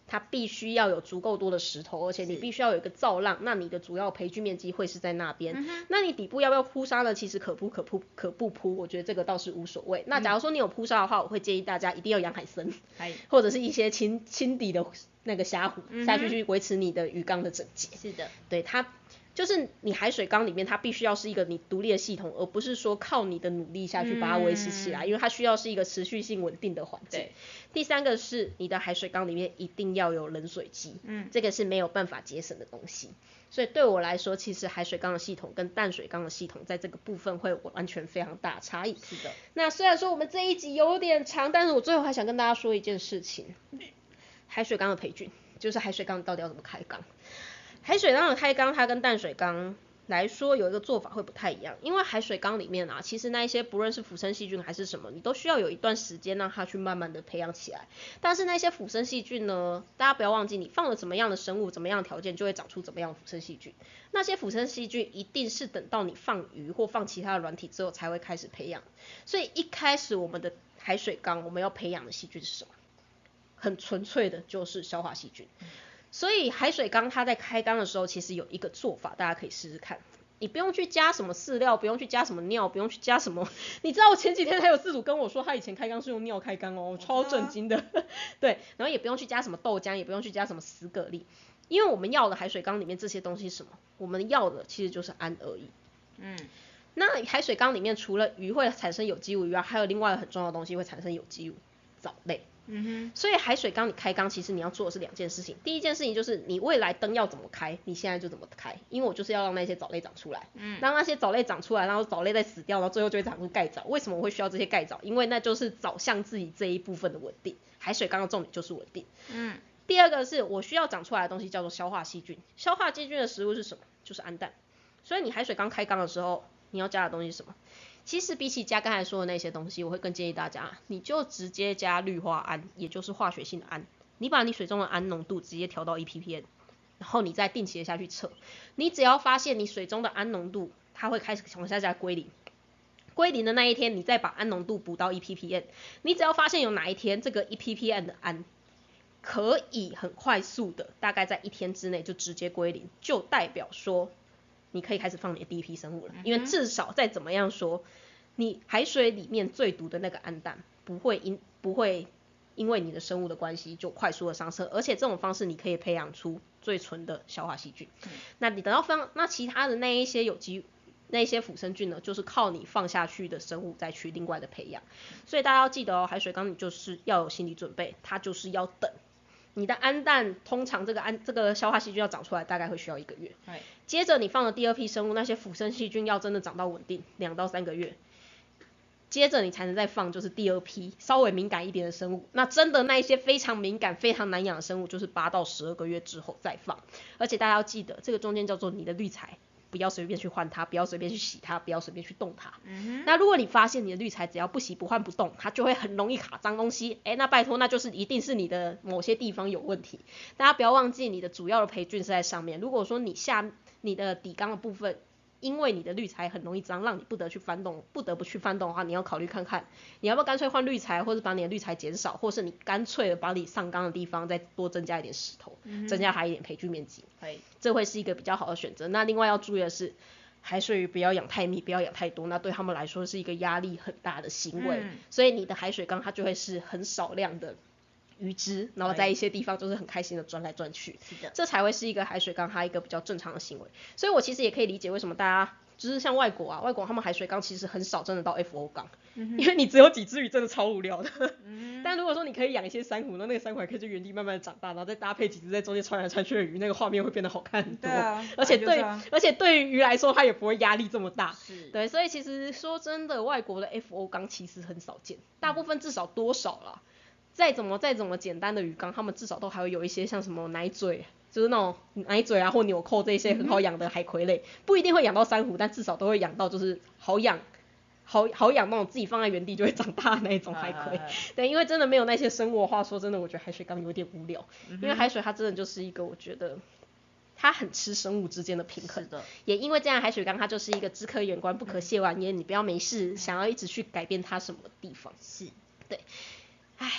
它必须要有足够多的石头，而且你必须要有一个造浪，那你的主要培育面积会是在那边。那你底部要不要铺沙呢？其实可铺可铺可不铺，我觉得这个倒是无所谓。那假如说你有铺沙的话，我会建议大家一定要养海参，或者是一些清清底的那个虾虎下去去维持你的鱼缸的整洁。是的，对它。就是你海水缸里面，它必须要是一个你独立的系统，而不是说靠你的努力下去把它维持起来，因为它需要是一个持续性稳定的环境。第三个是你的海水缸里面一定要有冷水机，嗯，这个是没有办法节省的东西。所以对我来说，其实海水缸的系统跟淡水缸的系统在这个部分会完全非常大差异。是的。那虽然说我们这一集有点长，但是我最后还想跟大家说一件事情：海水缸的培菌，就是海水缸到底要怎么开缸。海水缸的开缸，它跟淡水缸来说有一个做法会不太一样，因为海水缸里面啊，其实那一些不论是腐生细菌还是什么，你都需要有一段时间让它去慢慢的培养起来。但是那些腐生细菌呢，大家不要忘记，你放了怎么样的生物，怎么样的条件，就会长出怎么样的腐生细菌。那些腐生细菌一定是等到你放鱼或放其他的软体之后才会开始培养。所以一开始我们的海水缸我们要培养的细菌是什么？很纯粹的就是消化细菌。所以海水缸它在开缸的时候，其实有一个做法，大家可以试试看。你不用去加什么饲料，不用去加什么尿，不用去加什么。你知道我前几天还有饲主跟我说，他以前开缸是用尿开缸哦，超震惊的。对，然后也不用去加什么豆浆，也不用去加什么死蛤蜊，因为我们要的海水缸里面这些东西什么？我们要的其实就是氨而已。嗯。那海水缸里面除了鱼会产生有机物以外，还有另外很重要的东西会产生有机物，藻类。嗯哼，所以海水缸你开缸，其实你要做的是两件事情。第一件事情就是你未来灯要怎么开，你现在就怎么开，因为我就是要让那些藻类长出来，嗯，让那些藻类长出来，然后藻类再死掉，然后最后就会长出盖藻。为什么我会需要这些盖藻？因为那就是藻向自己这一部分的稳定。海水缸的重点就是稳定。嗯，第二个是我需要长出来的东西叫做消化细菌。消化细菌的食物是什么？就是氨氮。所以你海水缸开缸的时候，你要加的东西是什么？其实比起加刚才说的那些东西，我会更建议大家，你就直接加氯化铵，也就是化学性的氨。你把你水中的氨浓度直接调到一 ppm，然后你再定期的下去测。你只要发现你水中的氨浓度它会开始往下降归零，归零的那一天，你再把氨浓度补到一 ppm。你只要发现有哪一天这个一 ppm 的氨可以很快速的，大概在一天之内就直接归零，就代表说。你可以开始放你的第一批生物了，因为至少再怎么样说，你海水里面最毒的那个氨氮不会因不会因为你的生物的关系就快速的上升，而且这种方式你可以培养出最纯的消化细菌。那你等到放那其他的那一些有机那一些腐生菌呢，就是靠你放下去的生物再去另外的培养。所以大家要记得哦，海水缸你就是要有心理准备，它就是要等。你的氨氮通常这个氨这个消化细菌要长出来，大概会需要一个月。接着你放了第二批生物，那些腐生细菌要真的长到稳定，两到三个月。接着你才能再放，就是第二批稍微敏感一点的生物。那真的那一些非常敏感、非常难养的生物，就是八到十二个月之后再放。而且大家要记得，这个中间叫做你的滤材。不要随便去换它，不要随便去洗它，不要随便去动它。那如果你发现你的滤材只要不洗不换不动，它就会很容易卡脏东西，哎，那拜托，那就是一定是你的某些地方有问题。大家不要忘记，你的主要的培菌是在上面。如果说你下你的底缸的部分，因为你的滤材很容易脏，让你不得去翻动，不得不去翻动的话，你要考虑看看，你要不要干脆换滤材，或者把你的滤材减少，或是你干脆的把你上缸的地方再多增加一点石头，增加它一点培菌面积，这会是一个比较好的选择。那另外要注意的是，海水鱼不要养太密，不要养太多，那对他们来说是一个压力很大的行为，所以你的海水缸它就会是很少量的。鱼汁，然后在一些地方就是很开心的钻来钻去，是的，这才会是一个海水缸它一个比较正常的行为。所以我其实也可以理解为什么大家就是像外国啊，外国他们海水缸其实很少真的到 FO 缸，因为你只有几只鱼真的超无聊的。但如果说你可以养一些珊瑚，那那个珊瑚还可以就原地慢慢的长大，然后再搭配几只在中间穿来穿去的鱼，那个画面会变得好看很多。而且对，而且对于鱼来说，它也不会压力这么大。是。对，所以其实说真的，外国的 FO 缸其实很少见，大部分至少多少了。再怎么再怎么简单的鱼缸，他们至少都还会有一些像什么奶嘴，就是那种奶嘴啊或纽扣这些很好养的海葵类，不一定会养到珊瑚，但至少都会养到就是好养，好好养那种自己放在原地就会长大的那种海葵。对，因为真的没有那些生物，话说真的，我觉得海水缸有点无聊，因为海水它真的就是一个我觉得它很吃生物之间的平衡。的。也因为这样，海水缸它就是一个只可远观不可亵玩焉，你不要没事想要一直去改变它什么地方。是。对。唉。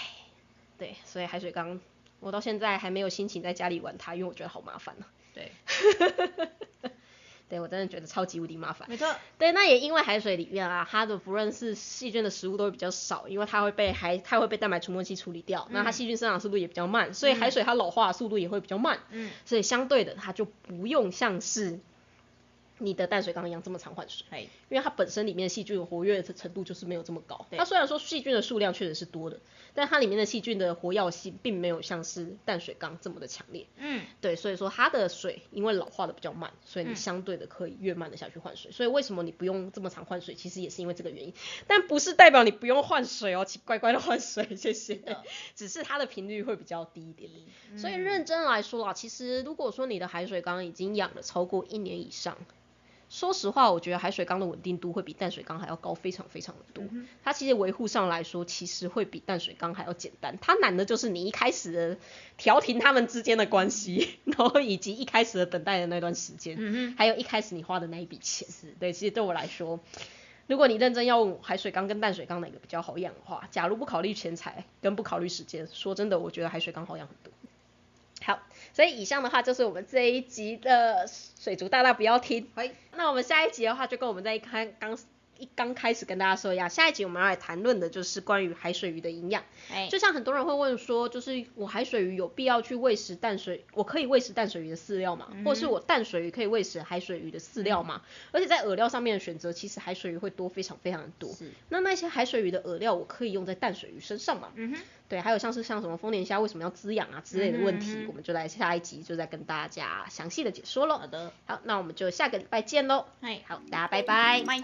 对，所以海水缸，我到现在还没有心情在家里玩它，因为我觉得好麻烦呢。对，对我真的觉得超级无敌麻烦。没错。对，那也因为海水里面啊，它的不论是细菌的食物都会比较少，因为它会被海它会被蛋白除膜器处理掉，那它细菌生长速度也比较慢，所以海水它老化的速度也会比较慢。嗯。所以相对的，它就不用像是。你的淡水缸一样这么常换水，因为它本身里面细菌活跃的程度就是没有这么高。它虽然说细菌的数量确实是多的，但它里面的细菌的活跃性并没有像是淡水缸这么的强烈。嗯，对，所以说它的水因为老化的比较慢，所以你相对的可以越慢的下去换水。所以为什么你不用这么常换水，其实也是因为这个原因。但不是代表你不用换水哦，请乖乖的换水，谢谢。只是它的频率会比较低一点。所以认真来说啊，其实如果说你的海水缸已经养了超过一年以上，说实话，我觉得海水缸的稳定度会比淡水缸还要高，非常非常的多。它其实维护上来说，其实会比淡水缸还要简单。它难的就是你一开始的调停他们之间的关系，然后以及一开始的等待的那段时间，还有一开始你花的那一笔钱。对，其实对我来说，如果你认真要问海水缸跟淡水缸哪个比较好养的话，假如不考虑钱财跟不考虑时间，说真的，我觉得海水缸好养很多。好，所以以上的话就是我们这一集的水族大大不要听。那我们下一集的话就跟我们在一开刚一刚开始跟大家说一样，下一集我们要来谈论的就是关于海水鱼的营养。哎，就像很多人会问说，就是我海水鱼有必要去喂食淡水，我可以喂食淡水鱼的饲料吗？或是我淡水鱼可以喂食海水鱼的饲料吗？而且在饵料上面的选择，其实海水鱼会多非常非常的多。那那些海水鱼的饵料，我可以用在淡水鱼身上吗？嗯哼。对，还有像是像什么丰年虾为什么要滋养啊之类的问题，我们就来下一集就再跟大家详细的解说喽。好的，好，那我们就下个礼拜见喽。哎，好，大家拜拜。拜。